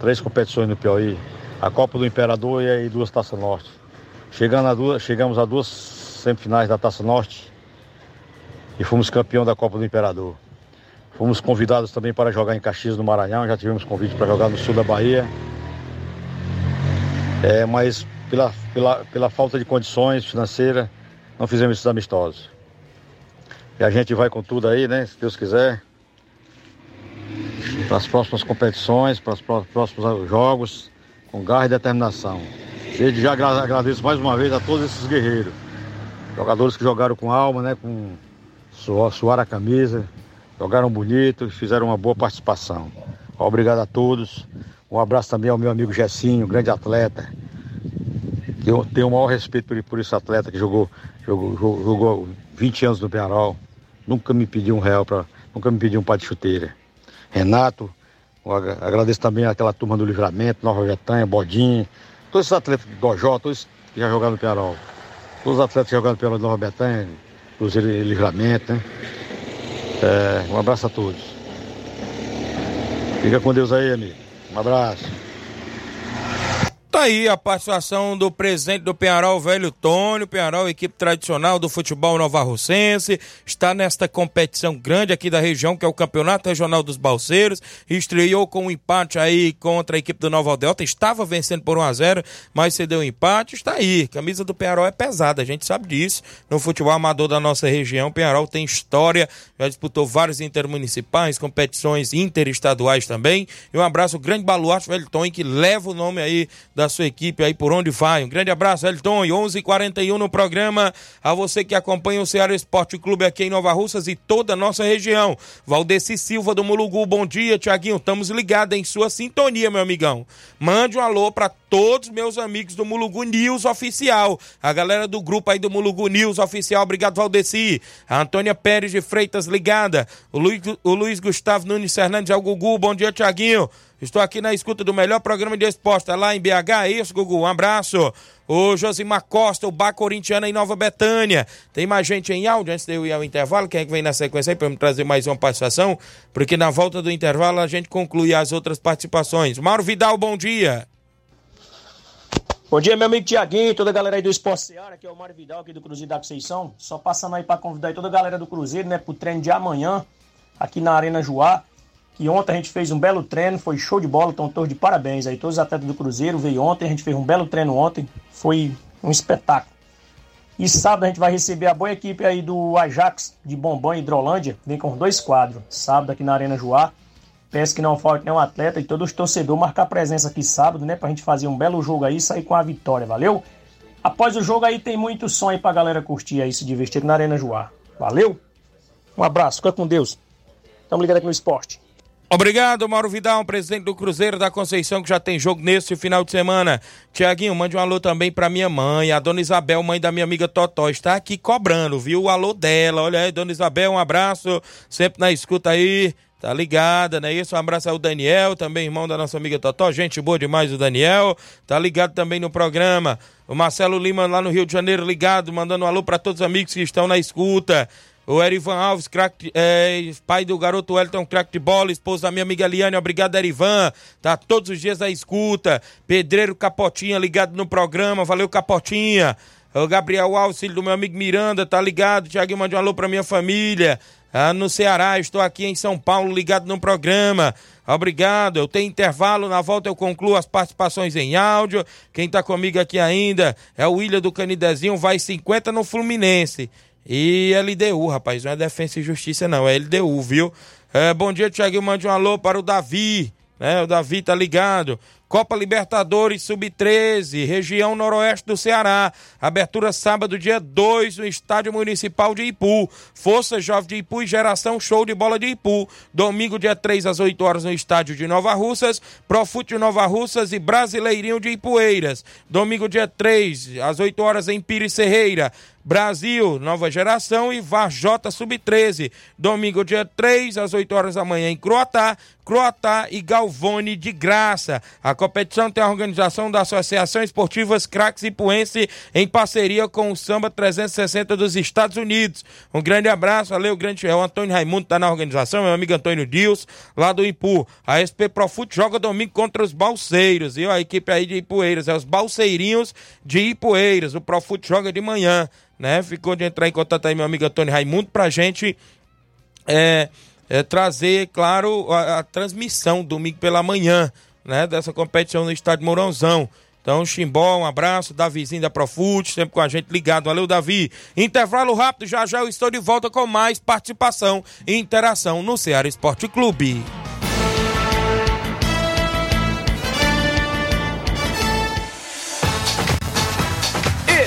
Três competições no Piauí a Copa do Imperador e duas Taças Norte. Chegando a duas, chegamos a duas semifinais da Taça Norte e fomos campeão da Copa do Imperador. Fomos convidados também para jogar em Caxias no Maranhão, já tivemos convite para jogar no sul da Bahia. É, mas pela, pela, pela falta de condições financeiras, não fizemos esses amistosos. E a gente vai com tudo aí, né? Se Deus quiser. Para as próximas competições, para os próximos jogos com garra e determinação. Desde já agradeço mais uma vez a todos esses guerreiros, jogadores que jogaram com alma, né, com suor, suar a camisa, jogaram bonito, fizeram uma boa participação. Obrigado a todos. Um abraço também ao meu amigo Gessinho, grande atleta. Eu tenho o maior respeito por, por esse atleta que jogou, jogou, jogou 20 anos no Penarol. Nunca me pediu um real para, nunca me pediu um par de chuteira. Renato, Agradeço também aquela turma do Livramento, Nova Getanha, Bodinho, todos esses atletas do Dojó, todos que já jogaram no Penarol. Todos os atletas que jogaram no Penarol de Nova Betânia, dos Livramento, né? É, um abraço a todos. Fica com Deus aí, amigo. Um abraço. Tá aí a participação do presidente do Penharol, velho Tônio. Penharol, equipe tradicional do futebol nova-russense, está nesta competição grande aqui da região, que é o Campeonato Regional dos Balseiros. Estreou com um empate aí contra a equipe do Nova Delta. Estava vencendo por 1 a 0 mas cedeu um empate. Está aí. Camisa do Penharol é pesada, a gente sabe disso. No futebol amador da nossa região, Penharol tem história, já disputou vários intermunicipais, competições interestaduais também. E um abraço, grande baluarte, velho Tônio, que leva o nome aí da sua equipe aí por onde vai. Um grande abraço, Elton. E 11:41 no programa. A você que acompanha o Ceará Esporte Clube aqui em Nova Russas e toda a nossa região. Valdeci Silva do Mulugu, bom dia, Tiaguinho. Estamos ligados em sua sintonia, meu amigão. Mande um alô para todos meus amigos do Mulugu News Oficial, a galera do grupo aí do Mulugu News Oficial, obrigado Valdeci, a Antônia Pérez de Freitas ligada, o Luiz, o Luiz Gustavo Nunes Fernandes, é o Gugu, bom dia Tiaguinho, estou aqui na escuta do melhor programa de esporte lá em BH, é isso Gugu, um abraço. O Josimar Costa, o Bar Corintiano em Nova Betânia. Tem mais gente em áudio antes de eu ir ao intervalo? Quem é que vem na sequência aí para me trazer mais uma participação? Porque na volta do intervalo a gente conclui as outras participações. Mauro Vidal, bom dia. Bom dia, meu amigo Tiaguinho, toda a galera aí do Esporte Seara, aqui é o Mário Vidal, aqui do Cruzeiro da Conceição. Só passando aí para convidar toda a galera do Cruzeiro, né, pro treino de amanhã, aqui na Arena Joá. Que ontem a gente fez um belo treino, foi show de bola, estão todos de parabéns aí. Todos os atletas do Cruzeiro veio ontem, a gente fez um belo treino ontem, foi um espetáculo. E sábado a gente vai receber a boa equipe aí do Ajax de Bombom e Hidrolândia, vem com dois quadros. Sábado aqui na Arena Joá. Peço que não falte nenhum atleta e todos os torcedores marcar presença aqui sábado, né? Pra gente fazer um belo jogo aí e sair com a vitória, valeu? Após o jogo aí tem muito som aí pra galera curtir aí, se divertir na Arena Joá. Valeu? Um abraço, fica com Deus. Tamo ligado aqui no esporte. Obrigado, Mauro Vidal, presidente do Cruzeiro da Conceição, que já tem jogo nesse final de semana. Tiaguinho, mande um alô também pra minha mãe, a dona Isabel, mãe da minha amiga Totó. Está aqui cobrando, viu? O alô dela. Olha aí, dona Isabel, um abraço. Sempre na escuta aí. Tá ligada, né? Isso, um abraço ao Daniel, também irmão da nossa amiga Totó, gente boa demais o Daniel. Tá ligado também no programa. O Marcelo Lima lá no Rio de Janeiro ligado, mandando um alô para todos os amigos que estão na escuta. O Erivan Alves, crack, é, pai do garoto Wellington, crack de bola, esposa da minha amiga Liane, obrigado Erivan, tá todos os dias na escuta. Pedreiro Capotinha ligado no programa, valeu Capotinha. O Gabriel Alves, filho do meu amigo Miranda, tá ligado. Tiaguinho, mande um alô pra minha família. Ah, no Ceará, estou aqui em São Paulo, ligado no programa. Obrigado. Eu tenho intervalo, na volta eu concluo as participações em áudio. Quem está comigo aqui ainda é o William do Canidezinho, vai 50 no Fluminense. E LDU, rapaz, não é Defesa e Justiça, não, é LDU, viu? É, bom dia, Tiaguinho. Mande um alô para o Davi, né? O Davi tá ligado. Copa Libertadores Sub-13, região noroeste do Ceará. Abertura sábado, dia 2, no Estádio Municipal de Ipu. Força Jovem de Ipu e Geração Show de Bola de Ipu. Domingo, dia 3, às 8 horas, no Estádio de Nova Russas. Profute Nova Russas e Brasileirinho de Ipueiras. Domingo, dia 3, às 8 horas, em Pires Serreira. Brasil, Nova Geração e Varjota Sub-13. Domingo, dia 3, às 8 horas da manhã, em Croatá. Croatá e Galvone de graça. A competição tem a organização da Associação Esportivas Craques Ipuense em parceria com o Samba 360 dos Estados Unidos. Um grande abraço, valeu, grande é o Antônio Raimundo tá na organização, meu amigo Antônio Dias, lá do Ipu. A SP Profute joga domingo contra os Balseiros, viu? A equipe aí de Ipueiras, é os Balseirinhos de Ipueiras. O Profute joga de manhã, né? Ficou de entrar em contato aí meu amigo Antônio Raimundo pra gente é, é, trazer, claro, a, a, transmissão domingo pela manhã, né, dessa competição no estádio Mourãozão. Então, Chimbó, um abraço, Davizinho da Profute, sempre com a gente ligado. Valeu, Davi. Intervalo rápido, já já eu estou de volta com mais participação e interação no Ceará Esporte Clube.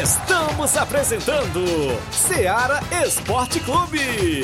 Estamos apresentando Ceará Esporte Clube.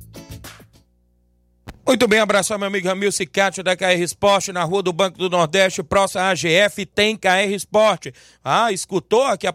Muito bem, abraço ao meu amigo Ramil Cicatio da KR Esporte, na Rua do Banco do Nordeste, próxima AGF, tem KR Esporte. Ah, escutou aqui a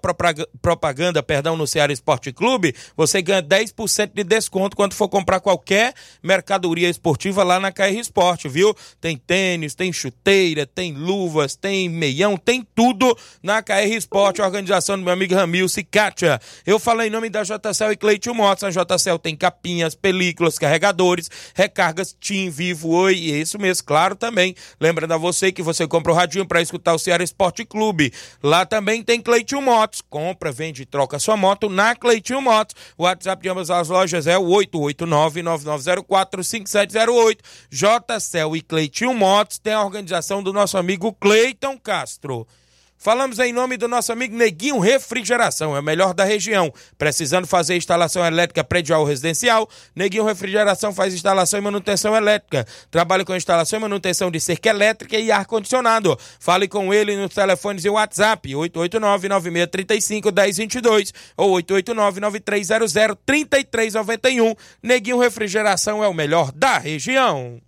propaganda, perdão, no Ceará Esporte Clube? Você ganha 10% de desconto quando for comprar qualquer mercadoria esportiva lá na KR Esporte, viu? Tem tênis, tem chuteira, tem luvas, tem meião, tem tudo na KR Esporte, organização do meu amigo Ramil Cicatia. Eu falei em nome da JCL e Cleiton Motos. A JCL tem capinhas, películas, carregadores, recargas, Tim Vivo Oi, isso mesmo, claro também. Lembrando a você que você compra o radinho para escutar o Ceará Esporte Clube. Lá também tem Cleitinho Motos. Compra, vende e troca sua moto na Cleitinho Motos. O WhatsApp de ambas as lojas é o 889-9904-5708. JCL e Cleitinho Motos tem a organização do nosso amigo Cleiton Castro. Falamos em nome do nosso amigo Neguinho Refrigeração, é o melhor da região. Precisando fazer instalação elétrica predial ou residencial, Neguinho Refrigeração faz instalação e manutenção elétrica. Trabalha com instalação e manutenção de cerca elétrica e ar-condicionado. Fale com ele nos telefones e WhatsApp 889-9635-1022 ou 889-9300-3391. Neguinho Refrigeração é o melhor da região.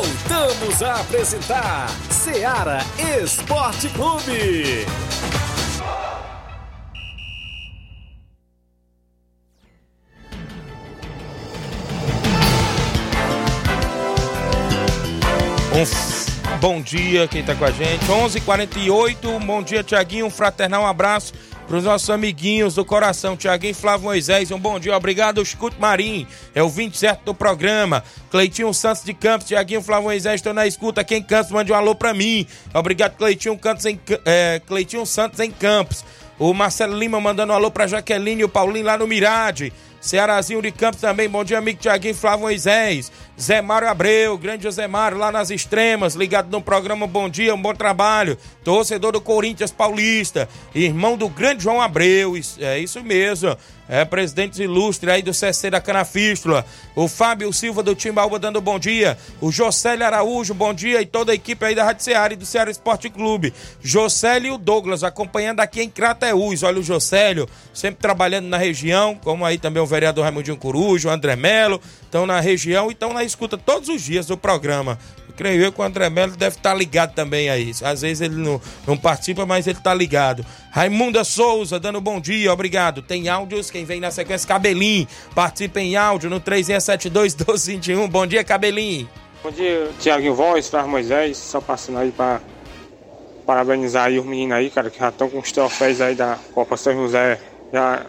Voltamos a apresentar Seara Esporte Clube. Um bom dia quem tá com a gente. 11:48. Um bom dia, Tiaguinho. Um fraternal abraço para os nossos amiguinhos do coração, Tiaguinho Flávio Moisés. Um bom dia, obrigado, Escute Marim. É o 20 certo do programa. Cleitinho Santos de Campos, Tiaguinho Flávio Moisés, estou na escuta. Quem Campos, mande um alô para mim. Obrigado, Cleitinho, Cantos em, é, Cleitinho Santos em Campos. O Marcelo Lima mandando um alô para Jaqueline e o Paulinho lá no Mirade. Cearazinho de Campos também, bom dia, amigo Tiaguinho Flávio Moisés. Zé Mário Abreu, grande José Mário, lá nas extremas, ligado no programa Bom Dia, um bom trabalho. Torcedor do Corinthians Paulista, irmão do grande João Abreu, é isso mesmo. É, presidente ilustre aí do CC da Canafístula. O Fábio Silva do Timbaúba dando bom dia. O Josélio Araújo, bom dia. E toda a equipe aí da Rádio Seara e do Ceará Esporte Clube. Josélio e o Douglas acompanhando aqui em Crateús. Olha o Josélio, sempre trabalhando na região, como aí também o vereador Raimundinho Corujo, André Melo, estão na região e estão na escuta todos os dias do programa. Eu creio eu que o André Melo deve estar ligado também a isso. Às vezes ele não, não participa, mas ele está ligado. Raimunda Souza, dando bom dia, obrigado. Tem áudios, quem vem na sequência, Cabelinho. Participa em áudio no 3672-1221. Bom dia, Cabelinho. Bom dia, Tiaguinho Voz, Flávio Moisés. Só passando aí para parabenizar aí os meninos aí, cara, que já estão com os troféus aí da Copa São José já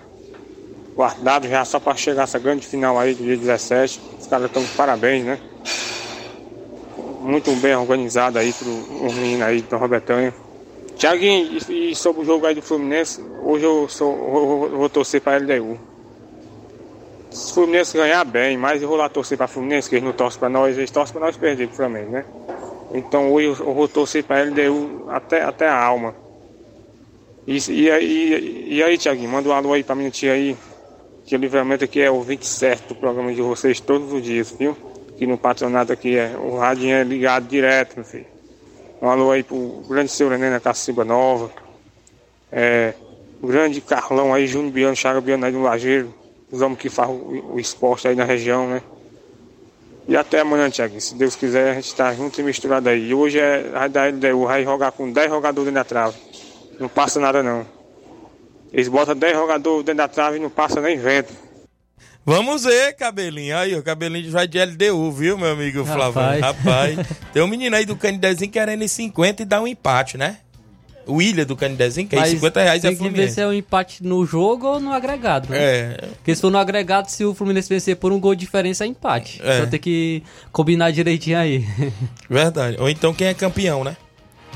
guardados, já só para chegar essa grande final aí do dia 17. Os caras estão de parabéns, né? Muito bem organizado aí para os meninos aí do Robertanha. Tiaguinho, e, sobre o jogo aí do Fluminense, hoje eu, sou, vou torcer para LDU. Se o Fluminense ganhar bem, mas eu vou lá torcer para o Fluminense, que eles não torcem para nós, eles torcem para nós perder pro Flamengo, né? Então hoje eu, eu vou torcer para LDU até, até a alma. E, e, e, e aí, Tiaguinho, manda um alô aí para minha tia aí, que livramento aqui é o 27 do programa de vocês todos os dias, viu? Que no patronato aqui é, o rádio é ligado direto, meu filho. Um alô aí pro grande seu René na Caciba Nova. É, o grande Carlão aí, Júnior Biano, Chaga Biano aí do Lajeiro. Os homens que fazem o, o esporte aí na região, né? E até amanhã, Tiago. Se Deus quiser, a gente tá junto e misturado aí. E hoje é a da LDU, vai jogar com 10 jogadores da trave. Não passa nada não. Eles botam 10 jogadores dentro da trave e não passa nem vento. Vamos ver, cabelinho. Aí, o cabelinho vai de LDU, viu, meu amigo Flávio? Rapaz. Rapaz. Tem um menino aí do Canidezinho querendo ir 50 e dar um empate, né? O Ilha do Canidezinho, que é Mas 50 reais tem é que ver Fluminense. se é um empate no jogo ou no agregado. né? É. Porque se for no agregado, se o Fluminense vencer por um gol de diferença, é empate. É. Então tem que combinar direitinho aí. Verdade. Ou então quem é campeão, né?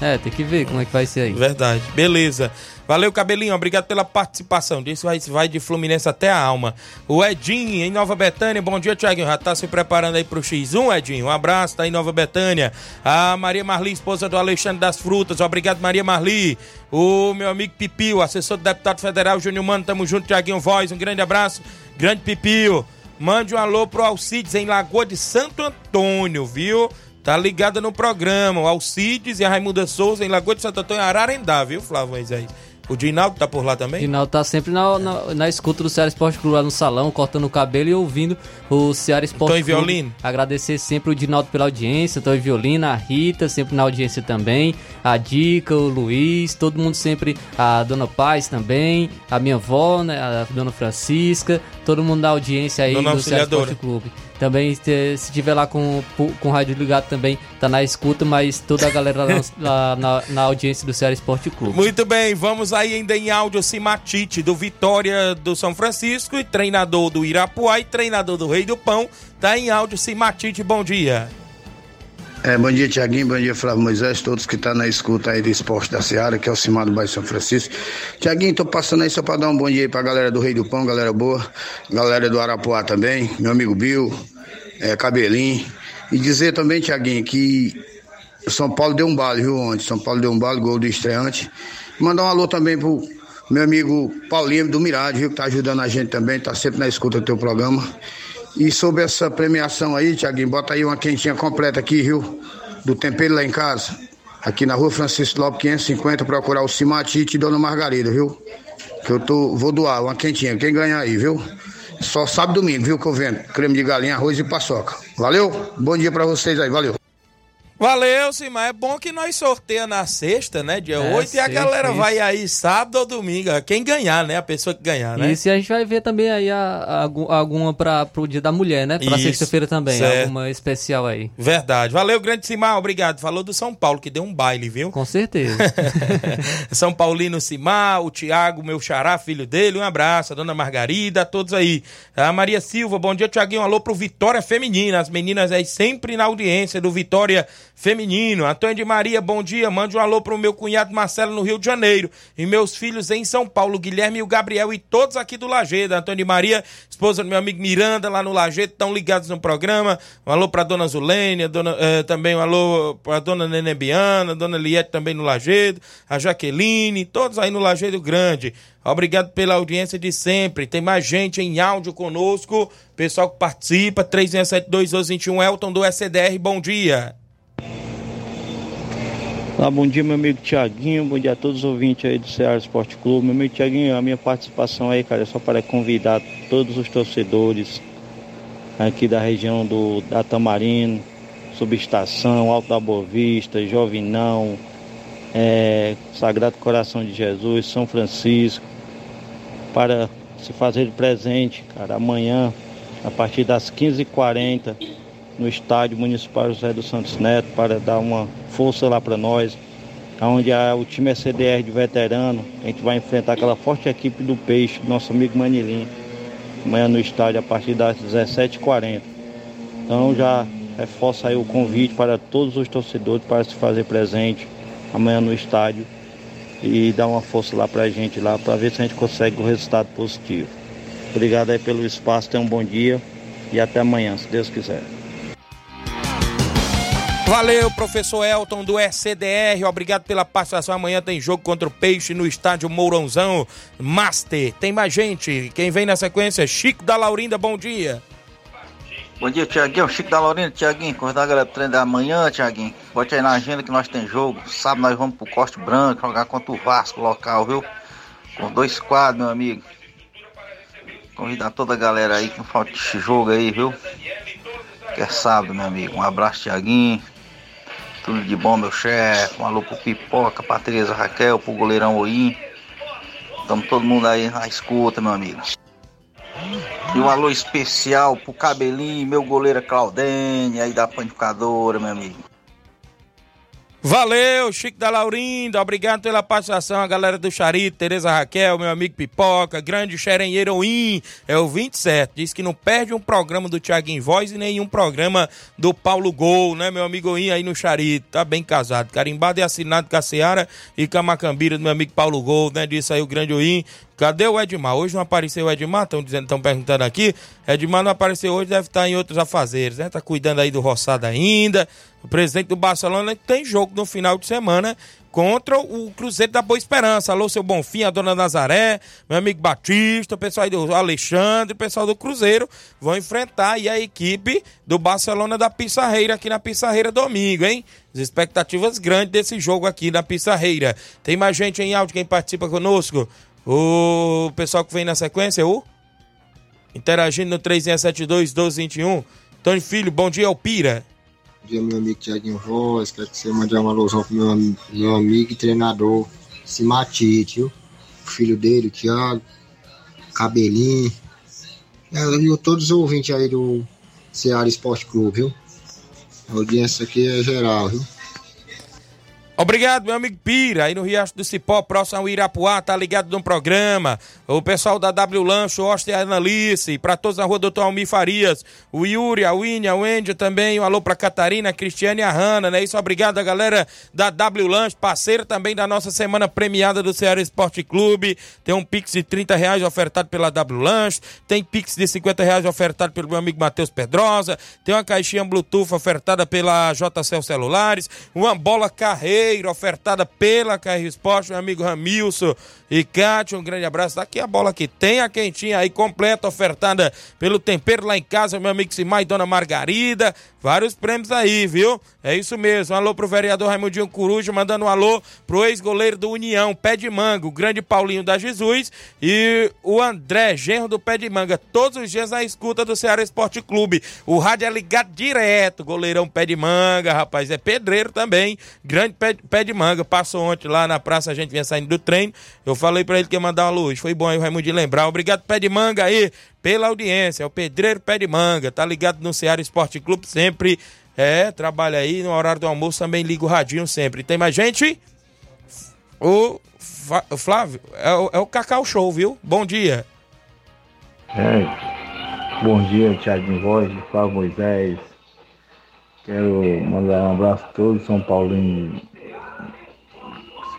É, tem que ver como é que vai ser aí. Verdade. Beleza. Valeu, Cabelinho. Obrigado pela participação. Disso vai, vai de Fluminense até a alma. O Edinho, em Nova Betânia. Bom dia, Thiaguinho. Já tá se preparando aí pro X1, Edinho? Um abraço, tá em Nova Betânia. A Maria Marli, esposa do Alexandre das Frutas. Obrigado, Maria Marli. O meu amigo Pipio, assessor do deputado federal Júnior Mano. Tamo junto, Thiaguinho Voz. Um grande abraço. Grande Pipio. Mande um alô pro Alcides em Lagoa de Santo Antônio, viu? Tá ligada no programa. O Alcides e a Raimunda Souza em Lagoa de Santo Antônio, Ararendá, viu, Flávio Moisés? O Dinaldo tá por lá também? Dinaldo tá sempre na, na, na escuta do Ceará Esporte Clube lá no salão, cortando o cabelo e ouvindo o Ceará Esporte Tom e Clube. Violino. Agradecer sempre o Dinaldo pela audiência, Tom e Violino, a Rita, sempre na audiência também, a Dica, o Luiz, todo mundo sempre, a Dona Paz também, a minha avó, né, a Dona Francisca, todo mundo da audiência aí Dona do Ceará. Esporte Clube. Também, se se tiver lá com, com o rádio ligado também, tá na escuta, mas toda a galera lá, lá na, na audiência do Ceará Esporte Clube. Muito bem, vamos aí ainda em áudio Simatite do Vitória do São Francisco e treinador do Irapuá e treinador do Rei do Pão. Tá em áudio Simatite, bom dia. É, bom dia, Tiaguinho. Bom dia, Flávio Moisés, todos que estão na escuta aí do Esporte da Seara, que é o Cimar do Bairro São Francisco. Tiaguinho, tô passando aí só para dar um bom dia aí pra galera do Rei do Pão, galera boa, galera do Arapuá também, meu amigo Bill, é, Cabelinho. E dizer também, Tiaguinho, que o São Paulo deu um balo, viu, ontem? São Paulo deu um balo, gol do estreante. Mandar um alô também pro meu amigo Paulinho do Mirade, viu, que tá ajudando a gente também, tá sempre na escuta do teu programa. E sobre essa premiação aí, Tiaguinho, bota aí uma quentinha completa aqui, viu? Do tempero lá em casa. Aqui na rua Francisco Lopes 550, procurar o Cimatite e Dona Margarida, viu? Que eu tô, vou doar uma quentinha. Quem ganhar aí, viu? Só sábado e domingo, viu? Que eu vendo. Creme de galinha, arroz e paçoca. Valeu? Bom dia pra vocês aí, valeu. Valeu, Simar. É bom que nós sorteia na sexta, né? Dia É, 8, e a galera isso. vai aí sábado ou domingo. Quem ganhar, né? A pessoa que ganhar, né? Isso, e a gente vai ver também aí a, a- algum- alguma para pro Dia da Mulher, né? Pra sexta-feira também, certo. alguma especial aí. Verdade. Valeu, grande Simar. Obrigado. Falou do São Paulo, que deu um baile, viu? Com certeza. São Paulino Simar, o Tiago, meu xará, filho dele. Um abraço. A dona Margarida, a todos aí. A Maria Silva, bom dia, Tiaguinho. Alô pro Vitória Feminina. As meninas aí sempre na audiência do Vitória Feminino. Antônio de Maria, bom dia. Mande um alô pro meu cunhado Marcelo no Rio de Janeiro. E meus filhos em São Paulo, Guilherme e o Gabriel. E todos aqui do Lagedo. Antônio de Maria, esposa do meu amigo Miranda, lá no Lagedo, estão ligados no programa. Um alô pra dona Zulênia, dona, eh, também um alô pra dona Nenebiana, dona Liette também no Lagedo, a Jaqueline, todos aí no Lagedo Grande. Obrigado pela audiência de sempre. Tem mais gente em áudio conosco. Pessoal que participa, 3672-1221, Elton do SDR, bom dia. Ah, bom dia, meu amigo Tiaguinho, bom dia a todos os ouvintes aí do Ceará Esporte Clube. Meu amigo Tiaguinho, a minha participação aí, cara, é só para convidar todos os torcedores aqui da região do da Tamarino, Subestação, Alto da Boa Vista, Jovinão, é, Sagrado Coração de Jesus, São Francisco, para se fazer presente, cara, amanhã, a partir das 15h40, no estádio municipal José dos Santos Neto para dar uma força lá para nós. Onde a, o time é CDR de veterano, a gente vai enfrentar aquela forte equipe do Peixe, nosso amigo Manilim, amanhã no estádio a partir das 17h40. Então já reforça aí o convite para todos os torcedores para se fazer presente amanhã no estádio e dar uma força lá pra gente lá para ver se a gente consegue o resultado positivo. Obrigado aí pelo espaço, tenha um bom dia e até amanhã, se Deus quiser. Valeu, professor Elton do SDR. Obrigado pela participação. Amanhã tem jogo contra o Peixe no estádio Mourãozão Master. Tem mais gente. Quem vem na sequência? Chico da Laurinda, bom dia. Bom dia, Tiaguinho. Chico da Lorena, Tiaguinho. Convidar a galera pro treino da manhã, Tiaguinho. Bote aí na agenda que nós tem jogo. Sábado nós vamos pro Coste Branco jogar contra o Vasco local, viu? Com dois quadros, meu amigo. Convidar toda a galera aí que não falta esse jogo aí, viu? Que é sábado, meu amigo. Um abraço, Tiaguinho. Tudo de bom, meu chefe. Um alô pro Pipoca, Tereza Raquel, pro goleirão Oim. Tamo todo mundo aí na escuta, meu amigo. E um alô especial pro Cabelinho, meu goleiro Claudene, aí da panificadora, meu amigo. Valeu, Chico da Laurinda. Obrigado pela participação. A galera do Charito, Tereza Raquel, meu amigo Pipoca, grande xerenheiro In, é o 27. Diz que não perde um programa do Thiaguinho Voz e nenhum programa do Paulo Gol, né, meu amigo In aí no Charito. Tá bem casado. Carimbado e assinado com a Seara e com a Macambira do meu amigo Paulo Gol, né? Disse aí o grande In. Cadê o Edmar? Hoje não apareceu o Edmar, estão dizendo, estão perguntando aqui. Edmar não apareceu hoje, deve estar em outros afazeres, né? Tá cuidando aí do roçado ainda. O presidente do Barcelona tem jogo no final de semana contra o Cruzeiro da Boa Esperança. Alô, seu Bonfim, a dona Nazaré, meu amigo Batista, o pessoal aí do Alexandre, o pessoal do Cruzeiro vão enfrentar aí a equipe do Barcelona da Pissarreira aqui na Pissarreira domingo, hein? As expectativas grandes desse jogo aqui na Pissarreira. Tem mais gente em áudio, quem participa conosco? O pessoal que vem na sequência, o interagindo no 3672 1221. Tony Filho, bom dia, Alpira. Bom dia, meu amigo Tiaguinho Voz. Quero que você mande uma alusão pro meu, meu amigo e treinador Simatite, viu? O filho dele, o Thiago, Cabelinho, Ela viu todos os ouvintes aí do Ceará Esporte Clube, viu? A audiência aqui é geral, viu? Obrigado, meu amigo Pira, aí no Riacho do Cipó, próximo ao Irapuá, tá ligado no programa. O pessoal da W Lancho, Oster e Analice, pra todos na rua Doutor Almir Farias, o Yuri, a Winnie, a Wendy também, um alô pra Catarina, a Cristiane e a Hanna, né? Isso, obrigado a galera da W Lancho, parceiro também da nossa semana premiada do Ceará Esporte Clube. Tem um Pix de 30 reais ofertado pela W Lancho, tem Pix de 50 reais ofertado pelo meu amigo Matheus Pedrosa, tem uma caixinha Bluetooth ofertada pela JCL Celulares, uma bola carreira ofertada pela KR Esporte, meu amigo Ramilson e Cátia, um grande abraço. Daqui a bola que tem a quentinha aí completa, ofertada pelo Tempero lá em casa, meu amigo Simai Dona Margarida. Vários prêmios aí, viu? É isso mesmo. Alô pro vereador Raimundinho Coruja, mandando um alô pro ex-goleiro do União, Pé de Manga, o grande Paulinho da Jesus e o André, genro do Pé de Manga. Todos os dias na escuta do Ceará Esporte Clube. O rádio é ligado direto, goleirão Pé de Manga, rapaz. É pedreiro também, grande Pé, pé de Manga. Passou ontem lá na praça, a gente vinha saindo do treino. Eu falei para ele que ia mandar uma luz. Foi bom aí o Raimundo lembrar. Obrigado, Pé de Manga aí, pela audiência. É o Pedreiro Pé de Manga. Tá ligado no Ceará Esporte Clube sempre. É, trabalha aí no horário do almoço, também liga o radinho sempre. Tem mais gente? O, Flávio, é o, é o Cacau Show, viu? Bom dia. É, bom dia, Thiago Voz, Flávio Moisés. Quero mandar um abraço a todos São Paulino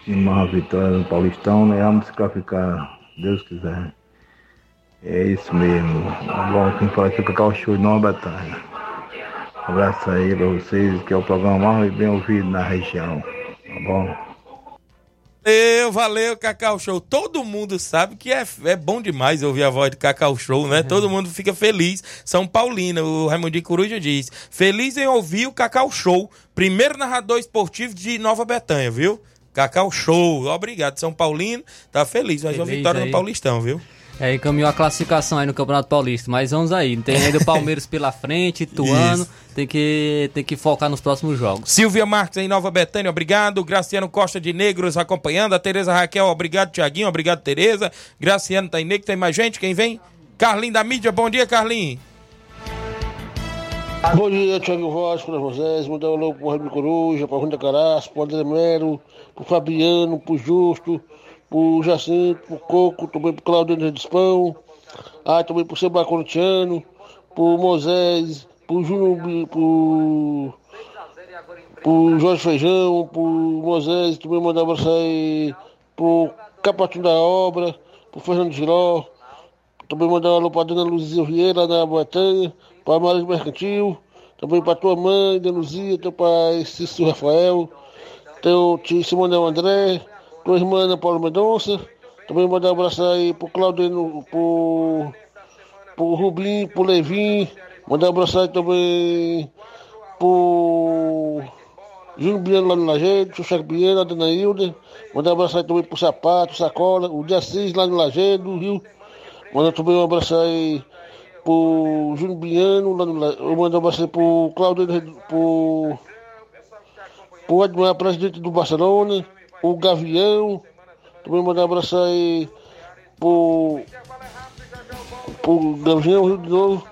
uma vitória no Paulistão, né? Vamos classificar, Deus quiser. É isso mesmo. Bom, quem fala aqui é o Cacau Show de Nova Batalha. Um abraço aí pra vocês, que é o programa mais bem ouvido na região. Tá bom? Valeu, valeu, Cacau Show. Todo mundo sabe que é, é bom demais ouvir a voz do Cacau Show, né? Todo mundo fica feliz. São Paulina, o Raimundinho Coruja diz. Feliz em ouvir o Cacau Show, primeiro narrador esportivo de Nova Betânia, viu? Cacau Show. Obrigado, São Paulino. Tá feliz, mais uma vitória aí. no Paulistão, viu? É, encaminhou a classificação aí no Campeonato Paulista. Mas vamos aí. Tem ainda o Palmeiras pela frente, Ituano. Isso. Tem que, tem que focar nos próximos jogos. Silvia Marques em Nova Betânia, obrigado. Graciano Costa de Negros acompanhando. A Tereza Raquel, obrigado, Tiaguinho, obrigado, Tereza. Graciano tá em Negro, tem mais gente? Quem vem? Carlinho da mídia, bom dia, Carlinho. Bom dia, Thiago Voz, para vocês. Mandar um alô pro Raimundo Coruja, pra Runda Caraço, pro André Melo, pro Fabiano, pro Justo, pro Jacinto, pro Coco, também pro Claudinho de Pão, ah, também pro Seba Corintiano, pro Moisés, pro Júnior, pro, pro Jorge Feijão, pro Moisés, também mandar um abraço aí pro Capatinho da Obra, pro Fernando Giró, também mandar um alô pra Dona Luzia Vieira, na Boetanha, pra Maria Mercantil, também pra tua mãe, Dona Luzia, teu pai, Cícero Rafael, teu tio Simão André, tua irmã Ana Paula Mendonça, também mandar um abraço aí pro Claudino, pro, pro Rublim, pro Levin, mandar um abraço aí também pro Júnior Biano lá no Lajeado, pro Chaco Biano, a Dona Hilda, mandar um abraço aí também pro Sapato, Sacola, o Dia 6 lá no Lajeado, do Rio, Manda também um abraço aí pro Júnior Biano, lá no, eu mando um abraço pro Claudio, pro, pro Edmar, presidente do Barcelona, o Gavião, também mandar um abraço aí pro, pro Gavião Rio de Novo.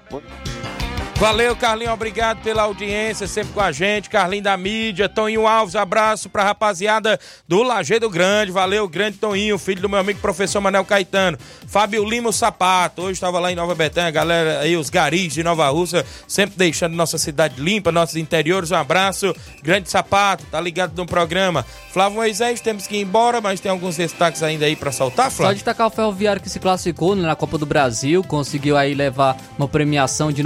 Valeu, Carlinho, obrigado pela audiência, sempre com a gente. Carlinho da mídia, Toninho Alves, abraço pra rapaziada do Lajeado Grande. Valeu, grande Toninho, filho do meu amigo professor Manel Caetano. Fábio Lima o Sapato, hoje estava lá em Nova Betânia, galera aí, os garis de Nova Rússia, sempre deixando nossa cidade limpa, nossos interiores. Um abraço, grande Sapato, tá ligado no programa. Flávio Moisés, temos que ir embora, mas tem alguns destaques ainda aí pra soltar, Só Flávio? destacar o Ferroviário que se classificou né, na Copa do Brasil, conseguiu aí levar uma premiação de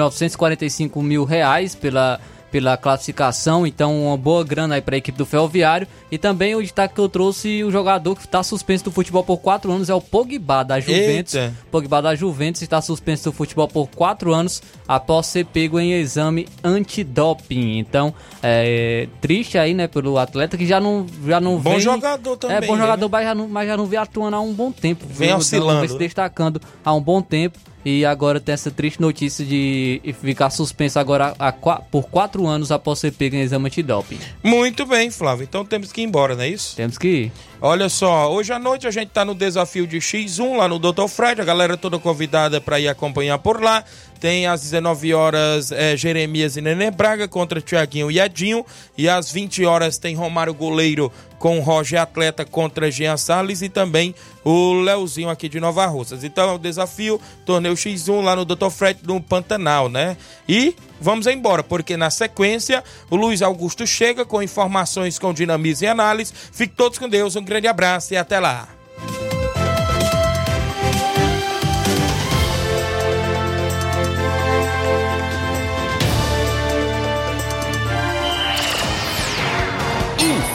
945 mil reais pela, pela classificação, então uma boa grana aí para a equipe do Ferroviário. E também o destaque que eu trouxe, o jogador que está suspenso do futebol por 4 anos é o Pogba da Juventus. Eita. Pogba da Juventus está suspenso do futebol por 4 anos após ser pego em exame antidoping. Então, é triste aí, né, pelo atleta que já não já não Bom vem- jogador também, É bom né? jogador, mas já não, mas já não vem atuando há um bom tempo. Vem viu? oscilando, Não vem se né? destacando há um bom tempo. E agora tem essa triste notícia de ficar suspenso agora há qua- por quatro anos após ser pego em exame antidoping. Muito bem, Flávio. Então temos que ir embora, não é isso? Temos que ir. Olha só, hoje à noite a gente tá no desafio de X1 lá no Dr. Fred, a galera toda convidada para ir acompanhar por lá. Tem às 19 horas é, Jeremias e Nenê Braga contra Tiaguinho e Edinho. E às 20 horas tem Romário Goleiro com Roger Atleta contra Jean Salles e também o Leozinho aqui de Nova Russas. Então é o desafio, torneio X1 lá no Dr. Fred no Pantanal, né? E vamos embora, porque na sequência o Luiz Augusto chega com informações com dinamismo e análise. Fique todos com Deus, um grande abraço e até lá.